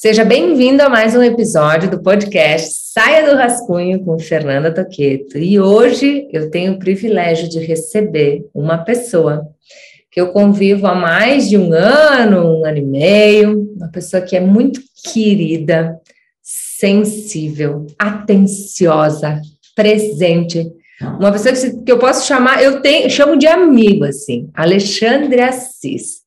Seja bem-vindo a mais um episódio do podcast Saia do Rascunho com Fernanda Toqueto. E hoje eu tenho o privilégio de receber uma pessoa que eu convivo há mais de um ano, um ano e meio, uma pessoa que é muito querida, sensível, atenciosa, presente, uma pessoa que, eu posso chamar, eu tenho, chamo de amigo, assim, Alexandre Assis.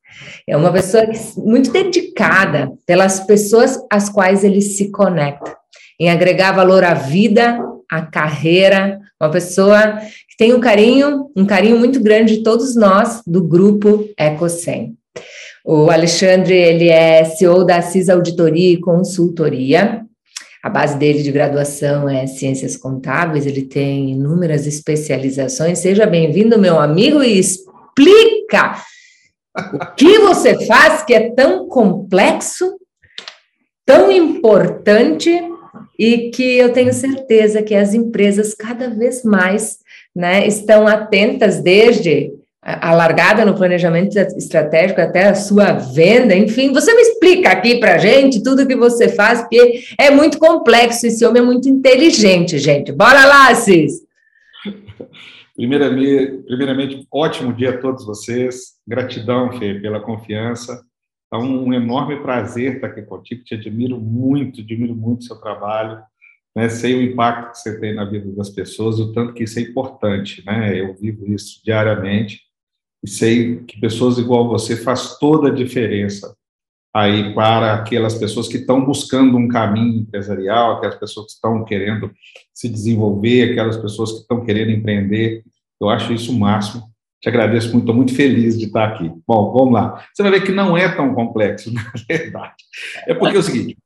É uma pessoa muito dedicada pelas pessoas às quais ele se conecta, em agregar valor à vida, à carreira, uma pessoa que tem um carinho, um carinho muito grande de todos nós do grupo Ecocem. O Alexandre, ele é CEO da Assis Auditoria e Consultoria. A base dele de graduação é Ciências Contábeis, ele tem inúmeras especializações. Seja bem-vindo, meu amigo, e explica o que você faz que é tão complexo, tão importante e que eu tenho certeza que as empresas cada vez mais né, estão atentas desde a largada no planejamento estratégico até a sua venda, enfim, você me explica aqui para gente tudo que você faz, porque é muito complexo, esse homem é muito inteligente, gente. Bora lá, Cis! Primeiramente, primeiramente, ótimo dia a todos vocês. Gratidão, Fê, pela confiança. É um enorme prazer estar aqui contigo. Te admiro muito, admiro muito o seu trabalho. Né? Sei o impacto que você tem na vida das pessoas, o tanto que isso é importante. Né? Eu vivo isso diariamente e sei que pessoas igual você faz toda a diferença aí para aquelas pessoas que estão buscando um caminho empresarial, aquelas pessoas que estão querendo se desenvolver, aquelas pessoas que estão querendo empreender. Eu acho isso o máximo. Te agradeço muito, estou muito feliz de estar aqui. Bom, vamos lá. Você vai ver que não é tão complexo, na verdade. É porque é o seguinte,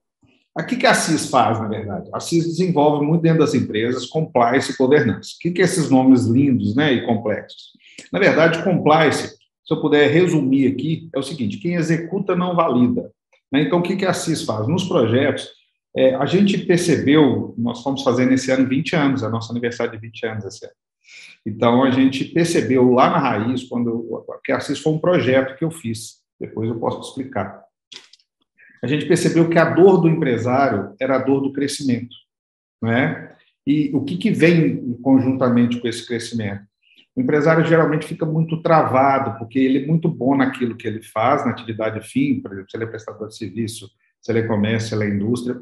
o que a CIS faz, na verdade? A CIS desenvolve muito dentro das empresas compliance e governança. O que, é esses nomes lindos né, e complexos? Na verdade, compliance se eu puder resumir aqui, é o seguinte: quem executa não valida. Né? Então, o que a CIS faz? Nos projetos, é, a gente percebeu, nós estamos fazendo esse ano 20 anos, é nosso aniversário de 20 anos esse ano. Então, a gente percebeu lá na raiz, quando que a CIS foi um projeto que eu fiz, depois eu posso explicar. A gente percebeu que a dor do empresário era a dor do crescimento. Né? E o que, que vem conjuntamente com esse crescimento? O empresário geralmente fica muito travado, porque ele é muito bom naquilo que ele faz, na atividade fim, por exemplo, se ele é prestador de serviço, se ele é comércio, se ele é indústria.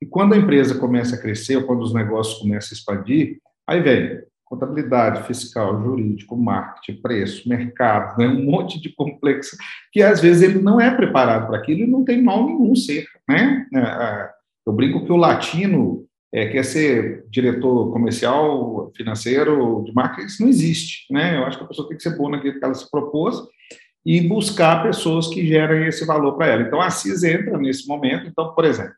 E quando a empresa começa a crescer, ou quando os negócios começam a expandir, aí vem contabilidade, fiscal, jurídico, marketing, preço, mercado, né? um monte de complexo, que às vezes ele não é preparado para aquilo e não tem mal nenhum ser. Né? É, é, eu brinco que o latino é, quer ser diretor comercial, financeiro, de marketing, isso não existe, né? Eu acho que a pessoa tem que ser boa naquilo que ela se propôs e buscar pessoas que gerem esse valor para ela. Então, a CIS entra nesse momento. Então, por exemplo,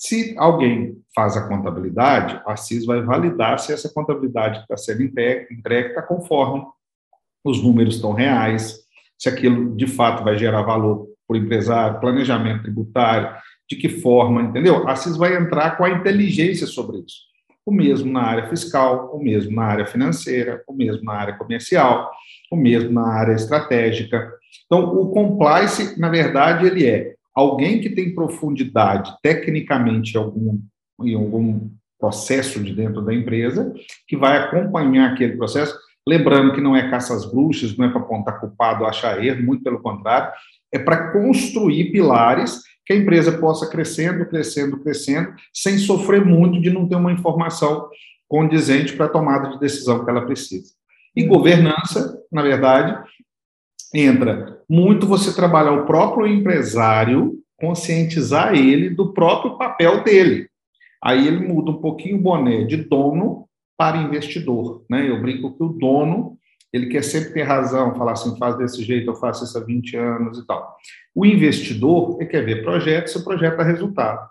se alguém faz a contabilidade, a CIS vai validar se essa contabilidade que está sendo entregue está conforme os números estão reais, se aquilo de fato vai gerar valor para o empresário, planejamento tributário, de que forma, entendeu? A CIS vai entrar com a inteligência sobre isso. O mesmo na área fiscal, o mesmo na área financeira, o mesmo na área comercial, o mesmo na área estratégica. Então, o compliance, na verdade, ele é alguém que tem profundidade tecnicamente em algum, em algum processo de dentro da empresa, que vai acompanhar aquele processo, lembrando que não é caça às bruxas, não é para apontar culpado, achar erro, muito pelo contrário, é para construir pilares que a empresa possa crescendo, crescendo, crescendo, sem sofrer muito de não ter uma informação condizente para a tomada de decisão que ela precisa. E governança, na verdade, entra muito você trabalhar o próprio empresário, conscientizar ele do próprio papel dele. Aí ele muda um pouquinho o boné de dono para investidor. Né? Eu brinco que o dono ele quer sempre ter razão, falar assim, faz desse jeito, eu faço isso há 20 anos e tal. O investidor, ele quer ver projeto, se o projeto dá resultado.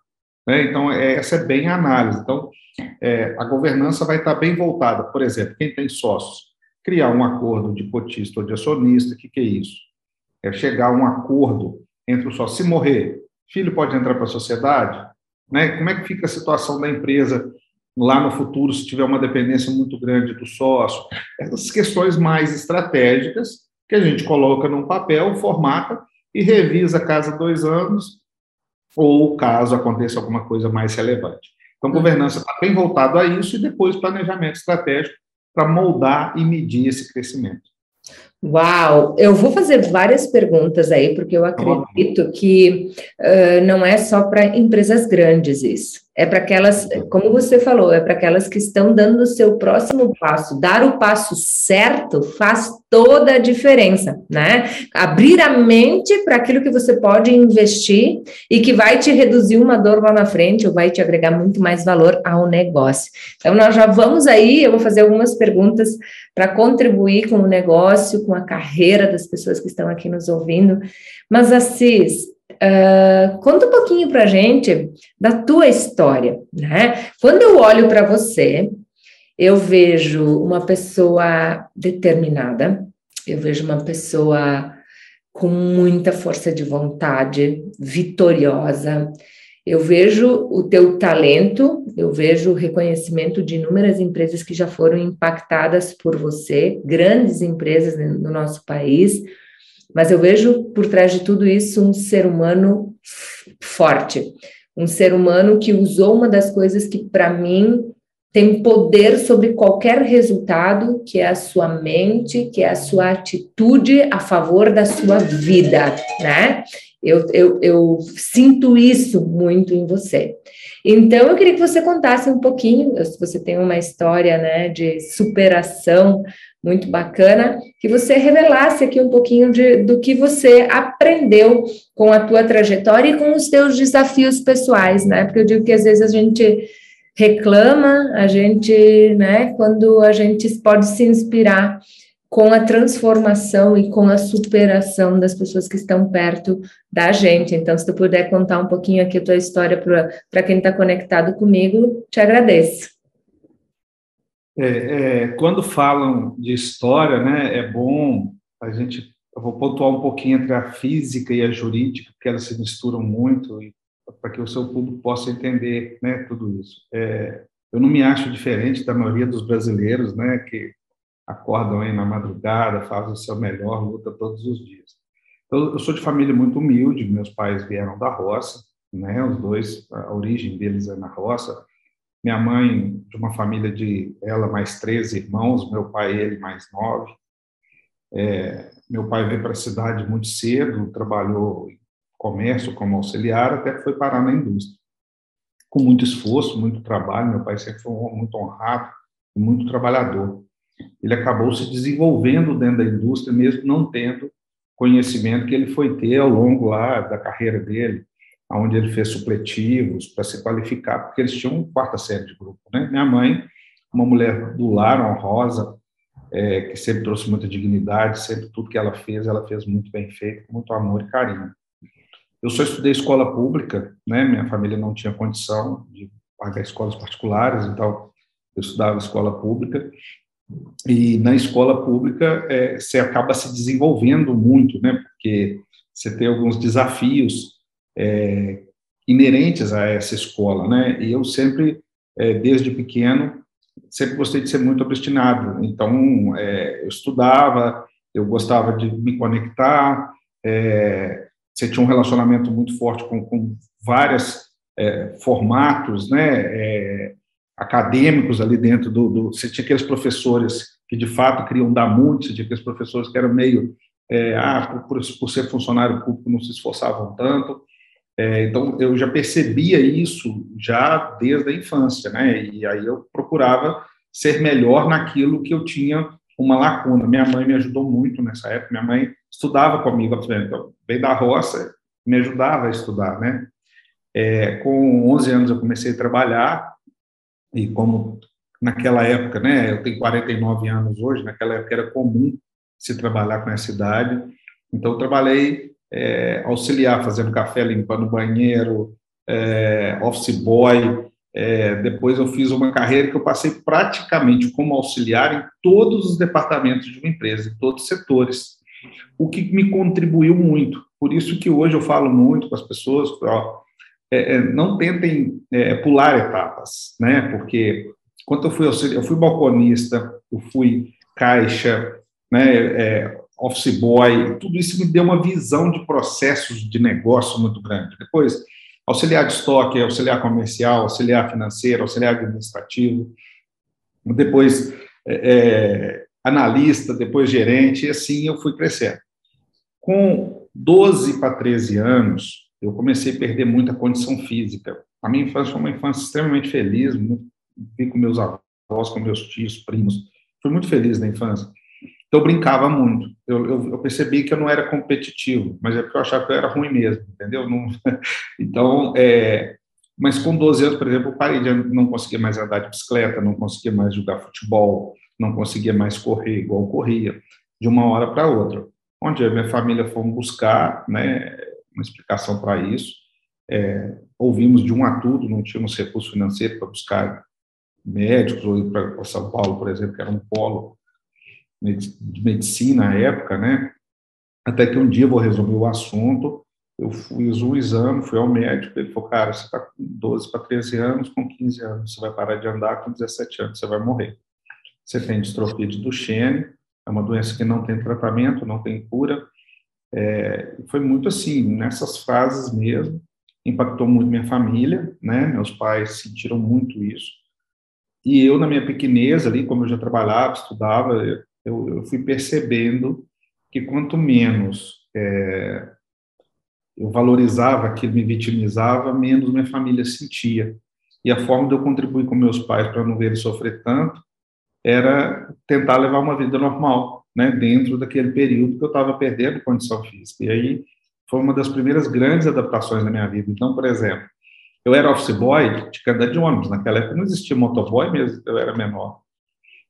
Né? Então, é, essa é bem a análise. Então, é, a governança vai estar bem voltada. Por exemplo, quem tem sócios, criar um acordo de cotista ou de acionista, o que, que é isso? É chegar a um acordo entre os sócios. Se morrer, filho pode entrar para a sociedade? Né? Como é que fica a situação da empresa lá no futuro, se tiver uma dependência muito grande do sócio, essas questões mais estratégicas que a gente coloca num papel, formata e revisa a cada dois anos ou caso aconteça alguma coisa mais relevante. Então, governança está bem voltado a isso e depois planejamento estratégico para moldar e medir esse crescimento. Uau! Eu vou fazer várias perguntas aí, porque eu acredito que uh, não é só para empresas grandes isso. É para aquelas, como você falou, é para aquelas que estão dando o seu próximo passo. Dar o passo certo faz toda a diferença, né? Abrir a mente para aquilo que você pode investir e que vai te reduzir uma dor lá na frente ou vai te agregar muito mais valor ao negócio. Então, nós já vamos aí, eu vou fazer algumas perguntas para contribuir com o negócio, com a carreira das pessoas que estão aqui nos ouvindo. Mas, Assis, Uh, conta um pouquinho para a gente da tua história, né? Quando eu olho para você, eu vejo uma pessoa determinada, eu vejo uma pessoa com muita força de vontade, vitoriosa. Eu vejo o teu talento, eu vejo o reconhecimento de inúmeras empresas que já foram impactadas por você, grandes empresas no nosso país mas eu vejo por trás de tudo isso um ser humano forte, um ser humano que usou uma das coisas que para mim tem poder sobre qualquer resultado, que é a sua mente, que é a sua atitude a favor da sua vida, né? Eu, eu, eu sinto isso muito em você. Então, eu queria que você contasse um pouquinho, se você tem uma história né, de superação muito bacana, que você revelasse aqui um pouquinho de, do que você aprendeu com a tua trajetória e com os teus desafios pessoais, né? Porque eu digo que às vezes a gente reclama, a gente, né, quando a gente pode se inspirar com a transformação e com a superação das pessoas que estão perto da gente. Então, se tu puder contar um pouquinho aqui a tua história para quem está conectado comigo, te agradeço. É, é, quando falam de história, né, é bom a gente. Eu vou pontuar um pouquinho entre a física e a jurídica, porque elas se misturam muito, para que o seu público possa entender né, tudo isso. É, eu não me acho diferente da maioria dos brasileiros, né, que acordam aí na madrugada, fazem o seu melhor, luta todos os dias. Eu, eu sou de família muito humilde, meus pais vieram da roça, né, os dois, a origem deles é na roça, minha mãe, de uma família de ela mais 13 irmãos, meu pai ele mais nove. É, meu pai veio para a cidade muito cedo, trabalhou em comércio como auxiliar, até que foi parar na indústria. Com muito esforço, muito trabalho, meu pai sempre foi muito honrado e muito trabalhador. Ele acabou se desenvolvendo dentro da indústria, mesmo não tendo conhecimento que ele foi ter ao longo lá da carreira dele, onde ele fez supletivos para se qualificar, porque eles tinham quarta série de grupo. Né? Minha mãe, uma mulher do lar, honrosa, é, que sempre trouxe muita dignidade, sempre tudo que ela fez, ela fez muito bem feito, com muito amor e carinho. Eu só estudei escola pública, né? minha família não tinha condição de pagar escolas particulares, então eu estudava escola pública, e na escola pública é, você acaba se desenvolvendo muito, né? porque você tem alguns desafios é, inerentes a essa escola, né? E eu sempre, é, desde pequeno, sempre gostei de ser muito obstinado. Então, é, eu estudava, eu gostava de me conectar. É, você tinha um relacionamento muito forte com, com vários é, formatos, né? Acadêmicos ali dentro do, do, Você tinha aqueles professores que de fato queriam dar muito, você tinha aqueles professores que eram meio é, ah, por, por, ser funcionário público não se esforçavam tanto. É, então, eu já percebia isso já desde a infância, né? E aí eu procurava ser melhor naquilo que eu tinha uma lacuna. Minha mãe me ajudou muito nessa época. Minha mãe estudava comigo, então, veio da roça, me ajudava a estudar, né? É, com 11 anos eu comecei a trabalhar e como naquela época, né? Eu tenho 49 anos hoje. Naquela época era comum se trabalhar com essa idade. Então, eu trabalhei é, auxiliar fazendo café, limpando banheiro, é, office boy. É, depois eu fiz uma carreira que eu passei praticamente como auxiliar em todos os departamentos de uma empresa, em todos os setores, o que me contribuiu muito. Por isso que hoje eu falo muito com as pessoas, ó, é, é, não tentem é, pular etapas, né? Porque quando eu fui eu fui balconista, eu fui caixa, né? É, office boy, tudo isso me deu uma visão de processos de negócio muito grande. Depois, auxiliar de estoque, auxiliar comercial, auxiliar financeiro, auxiliar administrativo, depois é, é analista, depois gerente, e assim eu fui crescendo. Com 12 para 13 anos, eu comecei a perder muita condição física. A minha infância foi uma infância extremamente feliz, vi com meus avós, com meus tios, primos. Fui muito feliz na infância. Então, eu brincava muito. Eu, eu, eu, percebi que eu não era competitivo, mas é porque eu achava que eu era ruim mesmo, entendeu? Não... Então, é... mas com 12 anos, por exemplo, eu parei de não conseguia mais andar de bicicleta, não conseguia mais jogar futebol, não conseguia mais correr igual corria, de uma hora para outra. Onde a minha família foi buscar né, uma explicação para isso, é, ouvimos de um a tudo, não tínhamos recurso financeiro para buscar médicos, ou para São Paulo, por exemplo, que era um polo de medicina à época, né? Até que um dia vou resolver o assunto, eu fiz um exame, fui ao médico, ele falou, cara, você está com 12 para 13 anos, com 15 anos, você vai parar de andar, com 17 anos você vai morrer. Você tem distrofia de Duchenne, é uma doença que não tem tratamento, não tem cura, é, foi muito assim, nessas fases mesmo, impactou muito minha família, né? Meus pais sentiram muito isso. E eu, na minha pequenez ali, como eu já trabalhava, estudava, eu, eu fui percebendo que quanto menos é, eu valorizava aquilo, me vitimizava, menos minha família sentia. E a forma de eu contribuir com meus pais para não ver eles sofrer tanto era tentar levar uma vida normal, né, dentro daquele período que eu estava perdendo condição física. E aí foi uma das primeiras grandes adaptações da minha vida. Então, por exemplo, eu era office boy de andar de ônibus. Naquela época não existia motoboy mesmo, eu era menor.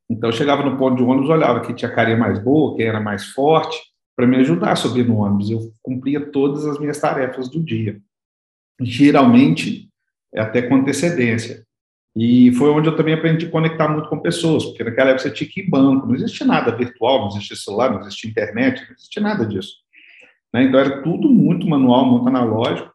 Então, eu chegava no ponto de ônibus, olhava quem tinha carinha mais boa, quem era mais forte, para me ajudar a subir no ônibus. Eu cumpria todas as minhas tarefas do dia. Geralmente, até com antecedência. E foi onde eu também aprendi a conectar muito com pessoas, porque naquela época você tinha que ir banco, não existia nada virtual, não existia celular, não existia internet, não existia nada disso. Né? Então era tudo muito manual, muito analógico,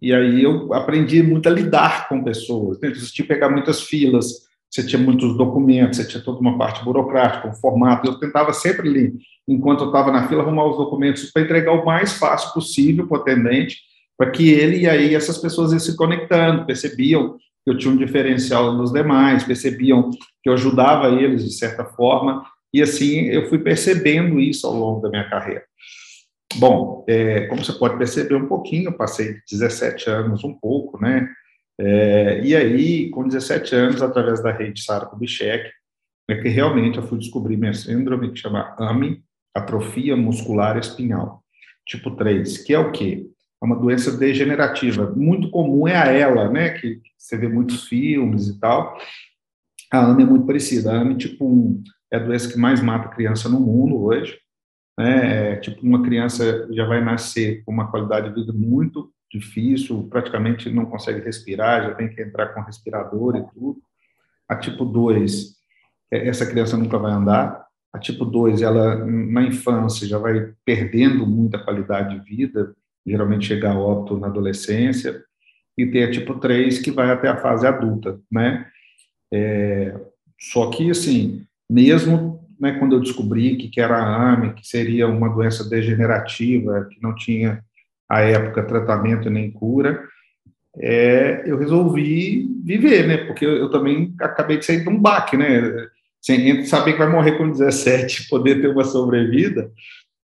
e aí eu aprendi muito a lidar com pessoas. Né? Você tinha que pegar muitas filas, você tinha muitos documentos, você tinha toda uma parte burocrática, um formato. Eu tentava sempre ali, enquanto eu estava na fila, arrumar os documentos para entregar o mais fácil possível para o atendente, para que ele e aí essas pessoas iam se conectando, percebiam que eu tinha um diferencial nos demais, percebiam que eu ajudava eles de certa forma, e assim eu fui percebendo isso ao longo da minha carreira. Bom, é, como você pode perceber um pouquinho, eu passei 17 anos, um pouco, né? É, e aí, com 17 anos, através da rede Sara Kubitschek, é que realmente eu fui descobrir minha síndrome, que chama AMI, atrofia muscular espinhal, tipo 3, que é o quê? É uma doença degenerativa. Muito comum é a ela, né, que você vê muitos filmes e tal. A AME é muito parecida. A AME, tipo, é a doença que mais mata criança no mundo hoje. Né? É, tipo, uma criança já vai nascer com uma qualidade de vida muito difícil, praticamente não consegue respirar, já tem que entrar com respirador e tudo. A tipo 2, é, essa criança nunca vai andar. A tipo 2, ela na infância já vai perdendo muita qualidade de vida, geralmente chega a óbito na adolescência, e tem a tipo 3, que vai até a fase adulta, né? É, só que, assim, mesmo né, quando eu descobri que, que era AME, que seria uma doença degenerativa, que não tinha, à época, tratamento nem cura, é, eu resolvi viver, né? Porque eu, eu, também acabei de sair de um baque, né? Sem saber que vai morrer com 17, poder ter uma sobrevida,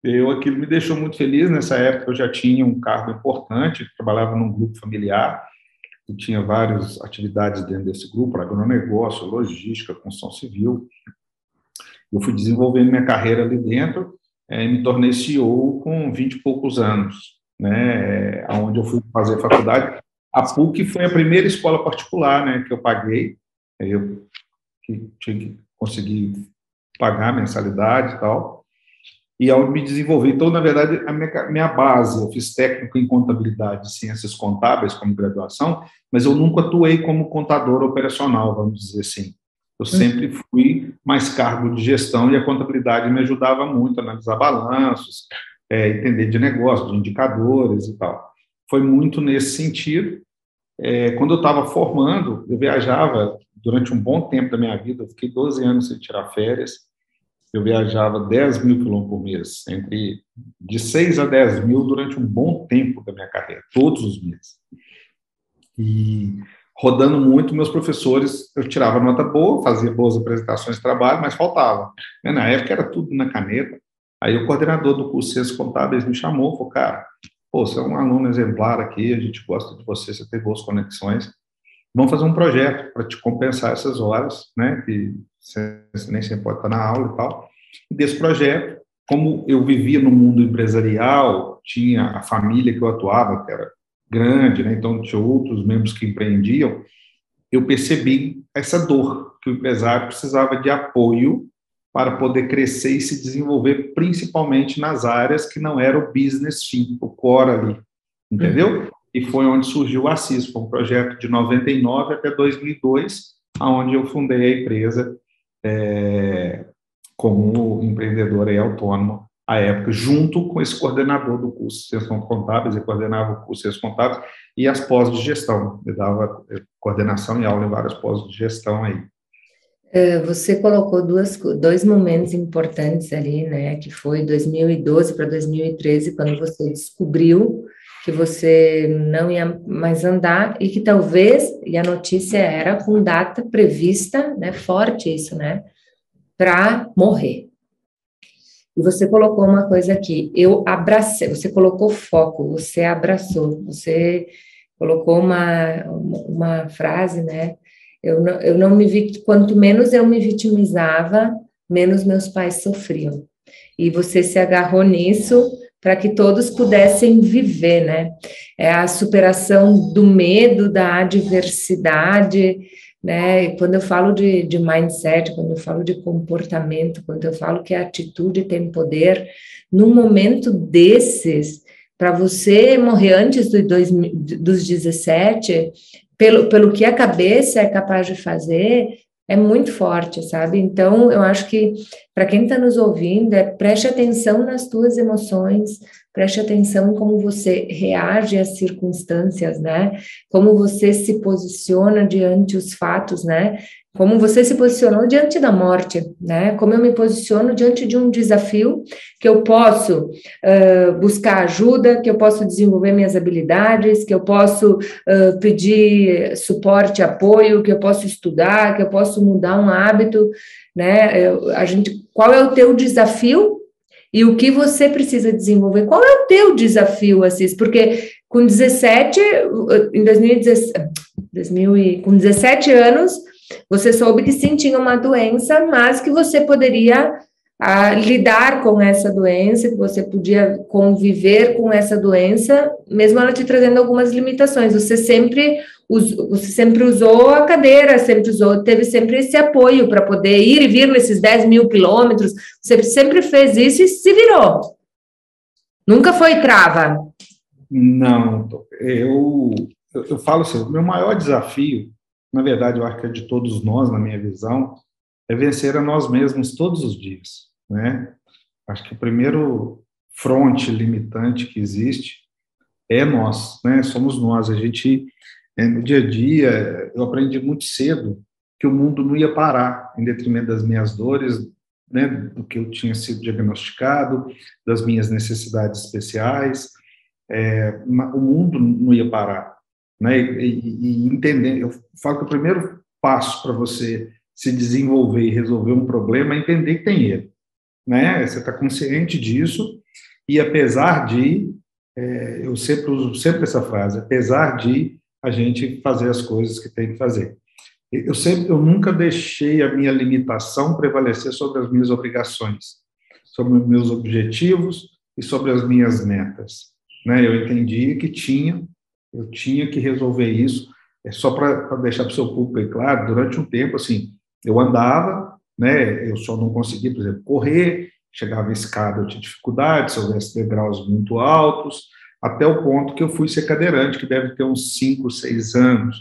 eu aquilo me deixou muito feliz. Nessa época eu já tinha um cargo importante, trabalhava num grupo familiar e tinha várias atividades dentro desse grupo, agronegócio, logística, construção civil. Eu fui desenvolvendo minha carreira ali dentro é, e me tornei CEO com 20 e poucos anos, né, onde eu fui fazer faculdade. A PUC foi a primeira escola particular né, que eu paguei, eu que tinha que conseguir pagar mensalidade e tal e ao me desenvolver. Então, na verdade, a minha, minha base, eu fiz técnico em contabilidade e ciências contábeis como graduação, mas eu nunca atuei como contador operacional, vamos dizer assim. Eu uhum. sempre fui mais cargo de gestão e a contabilidade me ajudava muito a analisar balanços, é, entender de negócio, de indicadores e tal. Foi muito nesse sentido. É, quando eu estava formando, eu viajava durante um bom tempo da minha vida, eu fiquei 12 anos sem tirar férias, eu viajava 10 mil quilômetros por mês, entre de 6 a 10 mil durante um bom tempo da minha carreira, todos os meses. E rodando muito, meus professores, eu tirava nota boa, fazia boas apresentações de trabalho, mas faltava. Né, na época era tudo na caneta. Aí o coordenador do curso Ciências Contábeis me chamou, falou, cara, pô, você é um aluno exemplar aqui, a gente gosta de você, você tem boas conexões, vamos fazer um projeto para te compensar essas horas, né, que nem sempre pode estar na aula e tal. Desse projeto, como eu vivia no mundo empresarial, tinha a família que eu atuava, que era grande, né? então tinha outros membros que empreendiam, eu percebi essa dor, que o empresário precisava de apoio para poder crescer e se desenvolver, principalmente nas áreas que não era o business fim, o core ali, entendeu? Uhum. E foi onde surgiu o Assis, foi um projeto de 99 até 2002, aonde eu fundei a empresa é, como empreendedor e autônomo à época, junto com esse coordenador do curso de Ciências Contábeis, ele coordenava o curso de Contábeis e as pós de gestão, ele dava eh, coordenação e aula em várias pós de gestão aí. É, você colocou duas, dois momentos importantes ali, né, que foi 2012 para 2013, quando você descobriu que você não ia mais andar e que talvez, e a notícia era com data prevista, né, forte isso, né, para morrer. E você colocou uma coisa aqui, eu abracei, você colocou foco, você abraçou, você colocou uma, uma frase, né? Eu não, eu não me vi, quanto menos eu me vitimizava, menos meus pais sofriam. E você se agarrou nisso para que todos pudessem viver, né? É a superação do medo, da adversidade, né? E quando eu falo de, de mindset, quando eu falo de comportamento, quando eu falo que a atitude tem poder, num momento desses, para você morrer antes do dois, dos 17, pelo, pelo que a cabeça é capaz de fazer, é muito forte, sabe? Então, eu acho que para quem está nos ouvindo, é preste atenção nas tuas emoções, preste atenção em como você reage às circunstâncias, né? Como você se posiciona diante os fatos, né? Como você se posicionou diante da morte, né? Como eu me posiciono diante de um desafio que eu posso uh, buscar ajuda, que eu posso desenvolver minhas habilidades, que eu posso uh, pedir suporte, apoio, que eu posso estudar, que eu posso mudar um hábito, né? Eu, a gente, qual é o teu desafio e o que você precisa desenvolver? Qual é o teu desafio, Assis? Porque com 17, em 2017, 2000 com 17 anos você soube que sim tinha uma doença, mas que você poderia ah, lidar com essa doença, que você podia conviver com essa doença, mesmo ela te trazendo algumas limitações. Você sempre, usou, você sempre usou a cadeira, sempre usou, teve sempre esse apoio para poder ir e vir nesses 10 mil quilômetros. Você sempre fez isso e se virou. Nunca foi trava. Não, eu, eu, eu falo assim, o meu maior desafio na verdade, eu acho que é de todos nós, na minha visão, é vencer a nós mesmos todos os dias, né? Acho que o primeiro fronte limitante que existe é nós, né? Somos nós. A gente, é, no dia a dia, eu aprendi muito cedo que o mundo não ia parar em detrimento das minhas dores, né? Do que eu tinha sido diagnosticado, das minhas necessidades especiais. É, o mundo não ia parar né? E, e, entender, eu falo que o primeiro passo para você se desenvolver e resolver um problema é entender que tem ele, né? Você está consciente disso e apesar de, é, eu sempre uso sempre essa frase, apesar de a gente fazer as coisas que tem que fazer. Eu sempre, eu nunca deixei a minha limitação prevalecer sobre as minhas obrigações, sobre os meus objetivos e sobre as minhas metas. Né? Eu entendi que tinha eu tinha que resolver isso. É só para deixar para o seu público aí claro, durante um tempo, assim, eu andava, né, eu só não conseguia, por exemplo, correr, chegava a escada, eu tinha dificuldade, se houvesse degraus muito altos, até o ponto que eu fui ser cadeirante, que deve ter uns 5, 6 anos.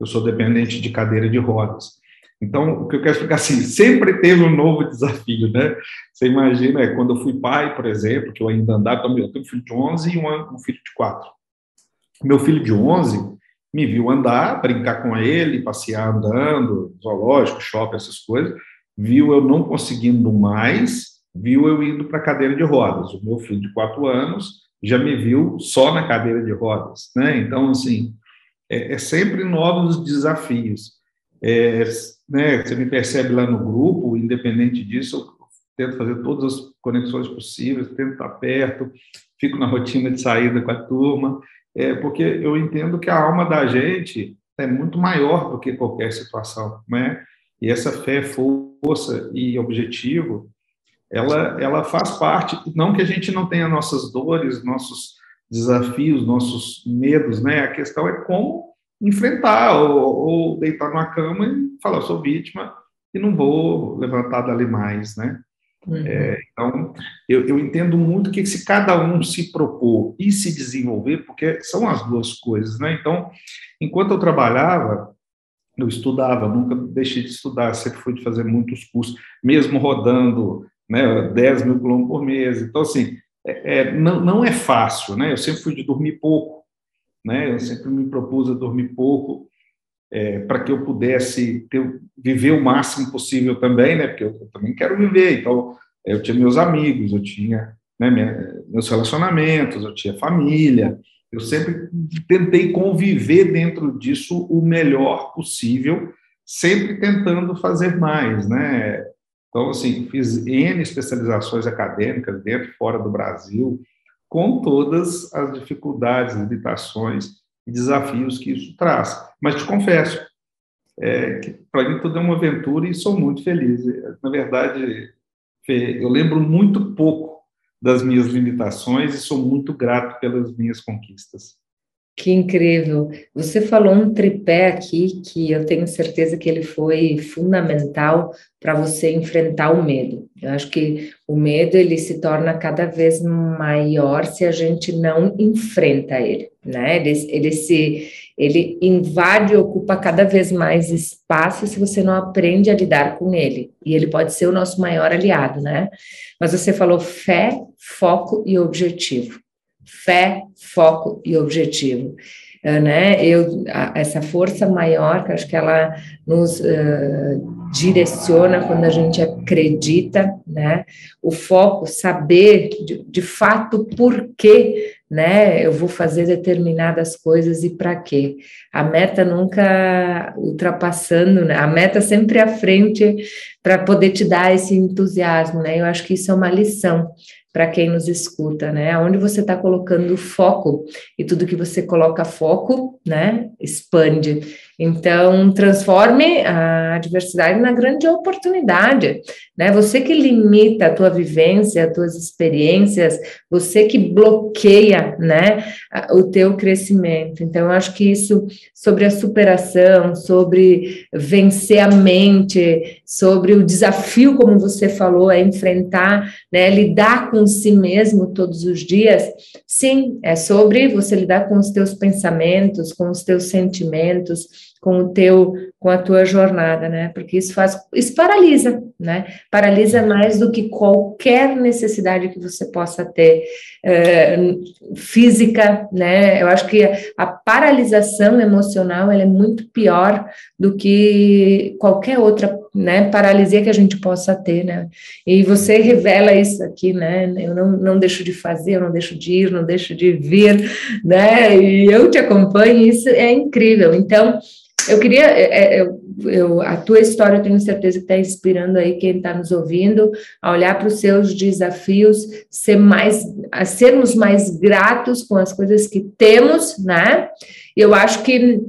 Eu sou dependente de cadeira de rodas. Então, o que eu quero explicar assim, sempre teve um novo desafio, né? Você imagina, é, quando eu fui pai, por exemplo, que eu ainda andava, eu tenho um filho de 11 e um filho de 4. Meu filho de 11 me viu andar, brincar com ele, passear andando, zoológico, shopping, essas coisas, viu eu não conseguindo mais, viu eu indo para a cadeira de rodas. O meu filho de quatro anos já me viu só na cadeira de rodas, né? Então, assim, é, é sempre novos desafios. É, né, você me percebe lá no grupo, independente disso, eu tento fazer todas as conexões possíveis, tento estar perto, fico na rotina de saída com a turma, é, porque eu entendo que a alma da gente é muito maior do que qualquer situação, né? E essa fé, força e objetivo, ela, ela faz parte, não que a gente não tenha nossas dores, nossos desafios, nossos medos, né? A questão é como enfrentar ou, ou deitar numa cama e falar, sou vítima e não vou levantar dali mais, né? Uhum. É, então, eu, eu, entendo muito que se cada um se propor e se desenvolver, porque são as duas coisas, né? Então, enquanto eu trabalhava, eu estudava, nunca deixei de estudar, sempre fui de fazer muitos cursos, mesmo rodando né, 10 mil quilômetros por mês. Então, assim, é, é, não, não é fácil, né? Eu sempre fui de dormir pouco, né? Eu sempre me propus a dormir pouco, é, para que eu pudesse ter, viver o máximo possível também, né? Porque eu, eu, também quero viver. Então, eu tinha meus amigos, eu tinha né, minha, meus relacionamentos, eu tinha família. Eu sempre tentei conviver dentro disso o melhor possível, sempre tentando fazer mais, né? Então, assim, fiz N especializações acadêmicas dentro e fora do Brasil, com todas as dificuldades, limitações e desafios que isso traz. Mas te confesso, é, para mim tudo é uma aventura e sou muito feliz. Na verdade, Fê, eu lembro muito pouco das minhas limitações e sou muito grato pelas minhas conquistas. Que incrível! Você falou um tripé aqui que eu tenho certeza que ele foi fundamental para você enfrentar o medo. Eu acho que o medo ele se torna cada vez maior se a gente não enfrenta ele, né? Ele, ele se ele invade e ocupa cada vez mais espaço se você não aprende a lidar com ele. E ele pode ser o nosso maior aliado, né? Mas você falou fé, foco e objetivo fé, foco e objetivo. Uh, né? Eu, a, essa força maior, que acho que ela nos uh, direciona quando a gente acredita, né? O foco, saber de, de fato por que, né? Eu vou fazer determinadas coisas e para quê. A meta nunca ultrapassando, né? A meta sempre à frente para poder te dar esse entusiasmo, né? Eu acho que isso é uma lição para quem nos escuta, né? Onde você está colocando foco e tudo que você coloca foco, né? Expande. Então, transforme a adversidade na grande oportunidade, né? Você que limita a tua vivência, as tuas experiências, você que bloqueia, né, o teu crescimento. Então, eu acho que isso sobre a superação, sobre vencer a mente, sobre o desafio, como você falou, é enfrentar, né, lidar com si mesmo todos os dias. Sim, é sobre você lidar com os teus pensamentos, com os teus sentimentos, com o teu, com a tua jornada, né? Porque isso faz, isso paralisa, né? Paralisa mais do que qualquer necessidade que você possa ter é, física, né? Eu acho que a paralisação emocional é muito pior do que qualquer outra, né? Paralisia que a gente possa ter, né? E você revela isso aqui, né? Eu não, não deixo de fazer, eu não deixo de ir, não deixo de vir, né? E eu te acompanho, isso é incrível. Então eu queria, é, é, eu, eu, a tua história, eu tenho certeza que está inspirando aí quem está nos ouvindo a olhar para os seus desafios, ser mais, a sermos mais gratos com as coisas que temos, né? Eu acho que,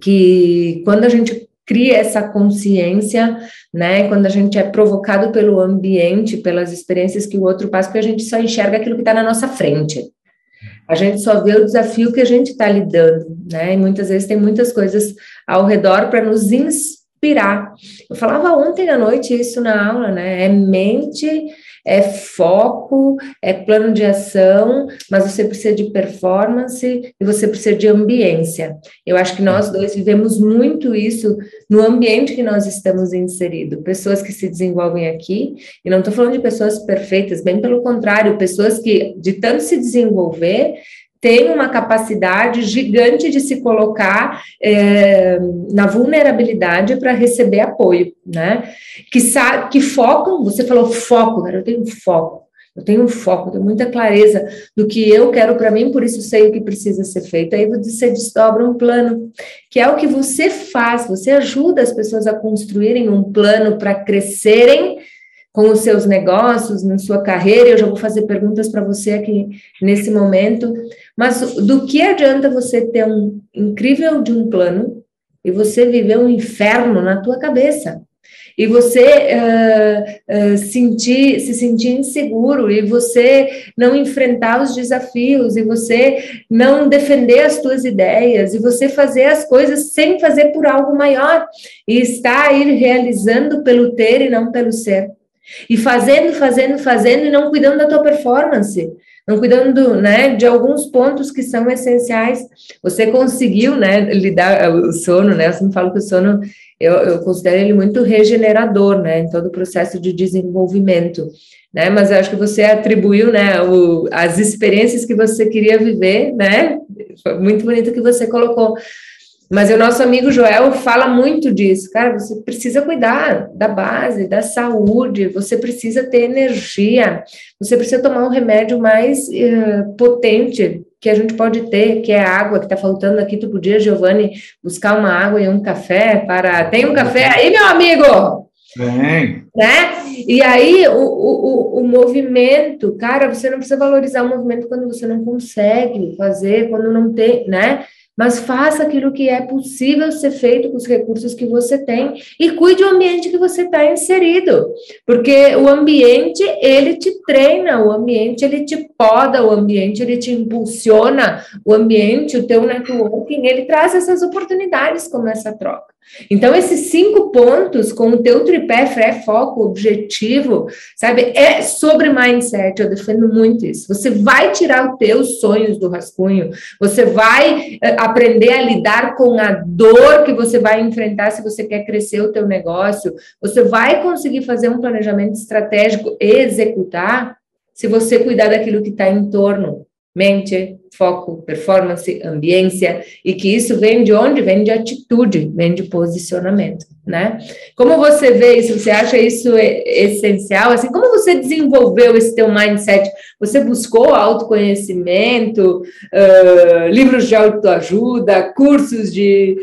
que quando a gente cria essa consciência, né? Quando a gente é provocado pelo ambiente, pelas experiências que o outro passa, porque a gente só enxerga aquilo que está na nossa frente. A gente só vê o desafio que a gente está lidando, né? E muitas vezes tem muitas coisas ao redor para nos inspirar. Eu falava ontem à noite isso na aula, né? É mente é foco, é plano de ação, mas você precisa de performance e você precisa de ambiência. Eu acho que nós dois vivemos muito isso no ambiente que nós estamos inseridos. Pessoas que se desenvolvem aqui, e não estou falando de pessoas perfeitas, bem pelo contrário, pessoas que, de tanto se desenvolver, tem uma capacidade gigante de se colocar é, na vulnerabilidade para receber apoio, né? Que, que focam, você falou foco, cara, eu tenho foco. eu tenho foco, tenho muita clareza do que eu quero para mim, por isso sei o que precisa ser feito. Aí você desdobra um plano, que é o que você faz, você ajuda as pessoas a construírem um plano para crescerem com os seus negócios, na sua carreira. Eu já vou fazer perguntas para você aqui nesse momento. Mas do que adianta você ter um incrível de um plano e você viver um inferno na tua cabeça? e você uh, uh, sentir, se sentir inseguro, e você não enfrentar os desafios, e você não defender as suas ideias, e você fazer as coisas sem fazer por algo maior, e estar aí realizando pelo ter e não pelo ser. E fazendo, fazendo, fazendo, e não cuidando da tua performance não cuidando né, de alguns pontos que são essenciais. Você conseguiu né, lidar o sono, né? Eu sempre falo que o sono eu, eu considero ele muito regenerador, né, em todo o processo de desenvolvimento, né, mas eu acho que você atribuiu, né, o, as experiências que você queria viver, né, foi muito bonito que você colocou, mas o nosso amigo Joel fala muito disso, cara, você precisa cuidar da base, da saúde, você precisa ter energia, você precisa tomar um remédio mais uh, potente que a gente pode ter, que é a água que está faltando aqui. Tu podia, Giovanni, buscar uma água e um café para. Tem um café aí, meu amigo? Tem. Né? E aí, o, o, o movimento, cara, você não precisa valorizar o movimento quando você não consegue fazer, quando não tem, né? Mas faça aquilo que é possível ser feito com os recursos que você tem e cuide do ambiente que você está inserido, porque o ambiente ele te treina, o ambiente ele te poda, o ambiente ele te impulsiona, o ambiente, o teu networking, ele traz essas oportunidades como essa troca. Então, esses cinco pontos com o teu tripé, fé, foco, objetivo, sabe, é sobre mindset, eu defendo muito isso. Você vai tirar os teus sonhos do rascunho, você vai eh, aprender a lidar com a dor que você vai enfrentar se você quer crescer o teu negócio, você vai conseguir fazer um planejamento estratégico e executar se você cuidar daquilo que está em torno mente, foco, performance, ambiência, e que isso vem de onde? Vem de atitude, vem de posicionamento, né? Como você vê isso? Você acha isso essencial? Assim, como você desenvolveu esse teu mindset? Você buscou autoconhecimento, uh, livros de autoajuda, cursos de,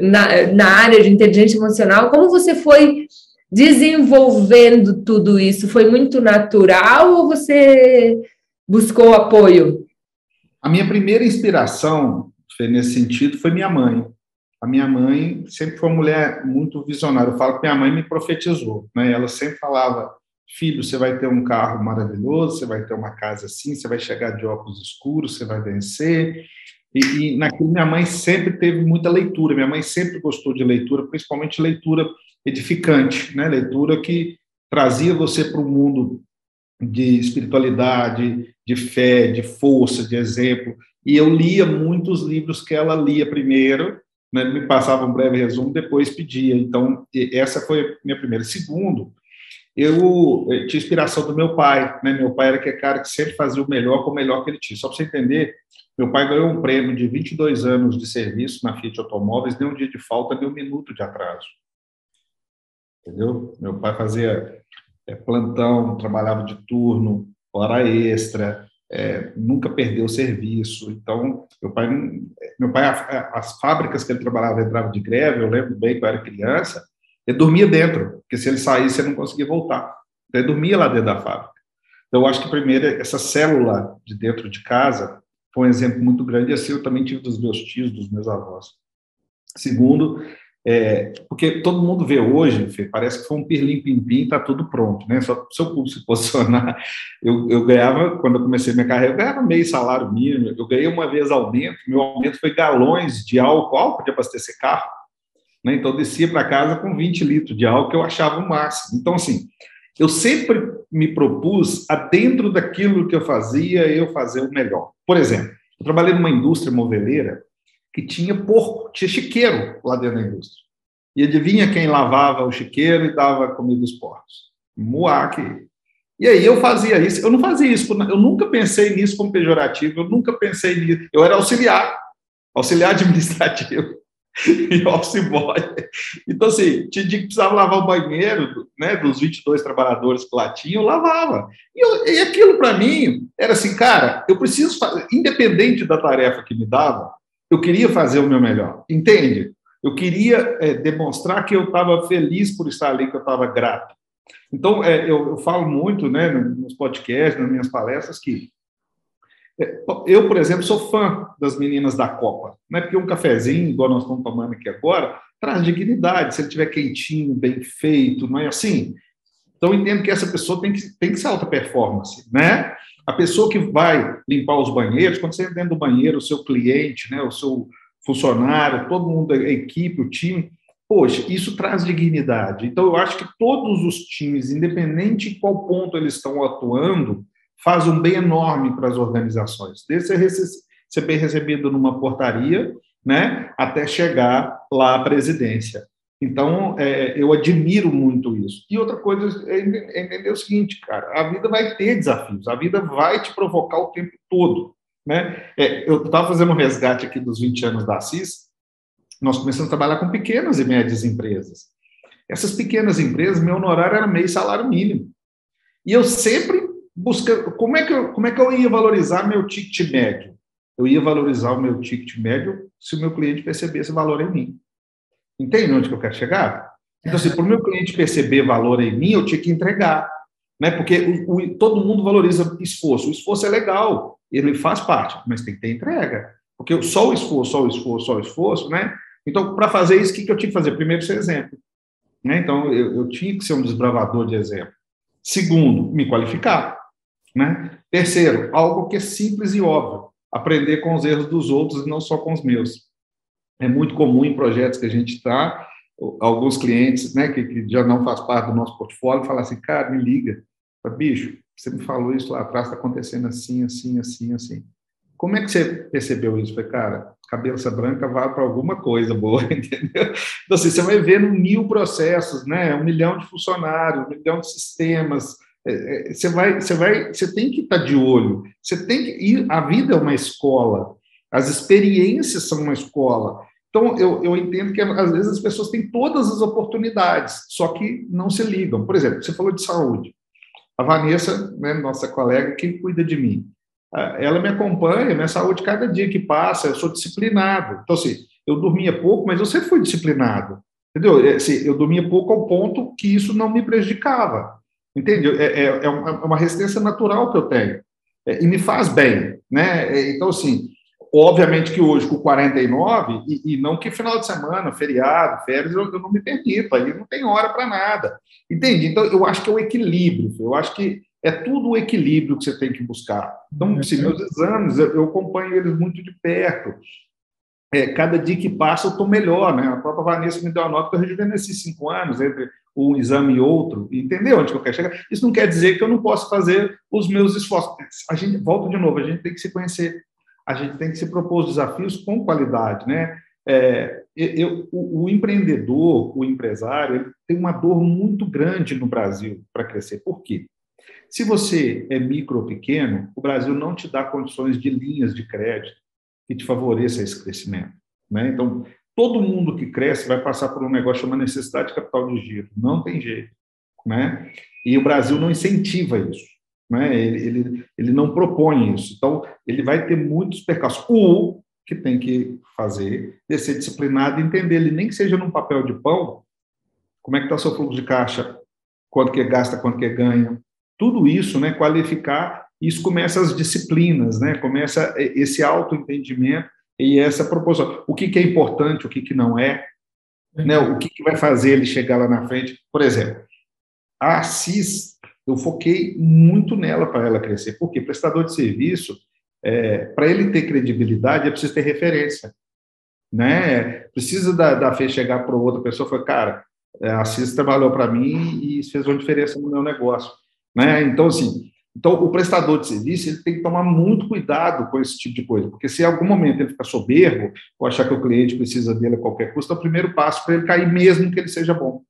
na, na área de inteligência emocional? Como você foi desenvolvendo tudo isso? Foi muito natural ou você buscou apoio? A minha primeira inspiração nesse sentido foi minha mãe. A minha mãe sempre foi uma mulher muito visionária. Eu falo que minha mãe me profetizou. Né? Ela sempre falava: filho, você vai ter um carro maravilhoso, você vai ter uma casa assim, você vai chegar de óculos escuros, você vai vencer. E, e naquilo, minha mãe sempre teve muita leitura. Minha mãe sempre gostou de leitura, principalmente leitura edificante, né? leitura que trazia você para o mundo de espiritualidade, de fé, de força, de exemplo. E eu lia muitos livros que ela lia primeiro, né, me passava um breve resumo, depois pedia. Então, essa foi a minha primeira. Segundo, eu, eu tinha inspiração do meu pai. Né? Meu pai era aquele cara que sempre fazia o melhor com o melhor que ele tinha. Só para você entender, meu pai ganhou um prêmio de 22 anos de serviço na Fiat Automóveis, nem um dia de falta, nem um minuto de atraso. Entendeu? Meu pai fazia é, plantão, trabalhava de turno, hora extra, é, nunca perdeu o serviço. Então, meu pai, meu pai, as fábricas que ele trabalhava entrava de greve, eu lembro bem que eu era criança, ele dormia dentro, porque se ele saísse, ele não conseguia voltar. Então, ele dormia lá dentro da fábrica. Então, eu acho que, primeiro, essa célula de dentro de casa foi um exemplo muito grande, e assim eu também tive dos meus tios, dos meus avós. Segundo, é, porque todo mundo vê hoje, Fê, parece que foi um pirlim-pim-pim, está tudo pronto, né? Só se eu se posicionar. Eu, eu ganhava, quando eu comecei minha carreira, eu ganhava meio salário mínimo, eu ganhei uma vez aumento, meu aumento foi galões de álcool, álcool de abastecer carro. Né? Então, eu descia para casa com 20 litros de álcool, que eu achava o máximo. Então, assim, eu sempre me propus, a dentro daquilo que eu fazia, eu fazer o melhor. Por exemplo, eu trabalhei numa indústria moveleira que tinha porco, tinha chiqueiro lá dentro da indústria. E adivinha quem lavava o chiqueiro e dava comida aos porcos? Muac. E aí eu fazia isso. Eu não fazia isso, eu nunca pensei nisso como pejorativo, eu nunca pensei nisso. Eu era auxiliar, auxiliar administrativo. e office boy. Então, assim, tinha dia que precisava lavar o banheiro, né, dos 22 trabalhadores que lá tinham, eu lavava. E, eu, e aquilo, para mim, era assim, cara, eu preciso fazer, independente da tarefa que me dava, eu queria fazer o meu melhor, entende? Eu queria é, demonstrar que eu estava feliz por estar ali, que eu estava grato. Então, é, eu, eu, falo muito, né, nos podcasts, nas minhas palestras, que é, eu, por exemplo, sou fã das meninas da Copa, né? Porque um cafezinho, igual nós estamos tomando aqui agora, traz dignidade, se ele estiver quentinho, bem feito, não é assim? Então, entendo que essa pessoa tem que, tem que ser alta performance, né? A pessoa que vai limpar os banheiros, quando você entra dentro do banheiro, o seu cliente, né, o seu funcionário, todo mundo, a equipe, o time, poxa, isso traz dignidade. Então, eu acho que todos os times, independente de qual ponto eles estão atuando, faz um bem enorme para as organizações. Desde ser bem recebido numa portaria, né, até chegar lá à presidência. Então, é, eu admiro muito isso. E outra coisa é, é entender o seguinte, cara, a vida vai ter desafios, a vida vai te provocar o tempo todo. Né? É, eu estava fazendo um resgate aqui dos 20 anos da CIS, nós começamos a trabalhar com pequenas e médias empresas. Essas pequenas empresas, meu honorário era meio salário mínimo. E eu sempre buscando. Como é, que eu, como é que eu ia valorizar meu ticket médio? Eu ia valorizar o meu ticket médio se o meu cliente percebesse valor em mim. Entende onde que eu quero chegar? Então, assim, para o meu cliente perceber valor em mim, eu tinha que entregar. Né? Porque o, o, todo mundo valoriza esforço. O esforço é legal, ele faz parte, mas tem que ter entrega. Porque só o esforço, só o esforço, só o esforço, né? Então, para fazer isso, o que, que eu tinha que fazer? Primeiro, ser exemplo. Né? Então, eu, eu tinha que ser um desbravador de exemplo. Segundo, me qualificar. Né? Terceiro, algo que é simples e óbvio, aprender com os erros dos outros e não só com os meus. É muito comum em projetos que a gente está, alguns clientes né, que, que, já não faz parte do nosso portfólio falam assim, cara, me liga, bicho, você me falou isso lá atrás, está acontecendo assim, assim, assim, assim. Como é que você percebeu isso? Falei, cara, cabeça branca vai para alguma coisa boa, entendeu? Então, assim, você vai ver no mil processos, né? Um milhão de funcionários, um milhão de sistemas, é, é, você vai, você vai, você tem que estar de olho. Você tem que ir. A vida é uma escola. As experiências são uma escola. Então, eu, eu entendo que às vezes as pessoas têm todas as oportunidades, só que não se ligam. Por exemplo, você falou de saúde. A Vanessa, né, nossa colega, que cuida de mim, ela me acompanha, minha saúde cada dia que passa, eu sou disciplinado. Então, assim, eu dormia pouco, mas eu sempre fui disciplinado. Entendeu? É, assim, eu dormia pouco ao ponto que isso não me prejudicava. Entende? É, é, é, é uma resistência natural que eu tenho. É, e me faz bem, né? É, então, assim, obviamente que hoje com 49, e, e não que final de semana, feriado, férias, eu, eu não me permito, aí não tem hora para nada. Entende? Então, eu acho que é o equilíbrio, eu acho que é tudo o equilíbrio que você tem que buscar. Então, se meus exames, eu, eu acompanho eles muito de perto é, cada dia que passa eu estou melhor, né? A própria Vanessa me deu a nota que eu rejuvenesci cinco anos entre um exame e outro, entendeu onde eu quero chegar? Isso não quer dizer que eu não possa fazer os meus esforços. A gente, volta de novo, a gente tem que se conhecer, a gente tem que se propor desafios com qualidade, né? É, eu, o, o, empreendedor, o empresário, tem uma dor muito grande no Brasil para crescer. Por quê? Se você é micro ou pequeno, o Brasil não te dá condições de linhas de crédito, que te favoreça esse crescimento. Né? Então, todo mundo que cresce vai passar por um negócio chamado necessidade de capital de giro. Não tem jeito. Né? E o Brasil não incentiva isso. Né? Ele, ele, ele não propõe isso. Então, ele vai ter muitos percalços. O que tem que fazer é ser disciplinado e entender, ele nem que seja num papel de pão, como é que está seu fluxo de caixa, quanto que gasta, quanto que ganha. Tudo isso, né, qualificar isso começa as disciplinas, né? Começa esse autoentendimento e essa proposição. O que, que é importante, o que, que não é, né? O que, que vai fazer ele chegar lá na frente? Por exemplo, a Assis, eu foquei muito nela para ela crescer. Porque prestador de serviço, é, para ele ter credibilidade, é preciso ter referência, né? Precisa da, da Fê chegar para outra pessoa e falar, cara, a Assis trabalhou para mim e fez uma diferença no meu negócio, né? Então, assim, então, o prestador de serviço ele tem que tomar muito cuidado com esse tipo de coisa, porque se em algum momento ele ficar soberbo ou achar que o cliente precisa dele a qualquer custo, é o primeiro passo para ele cair, mesmo que ele seja bom.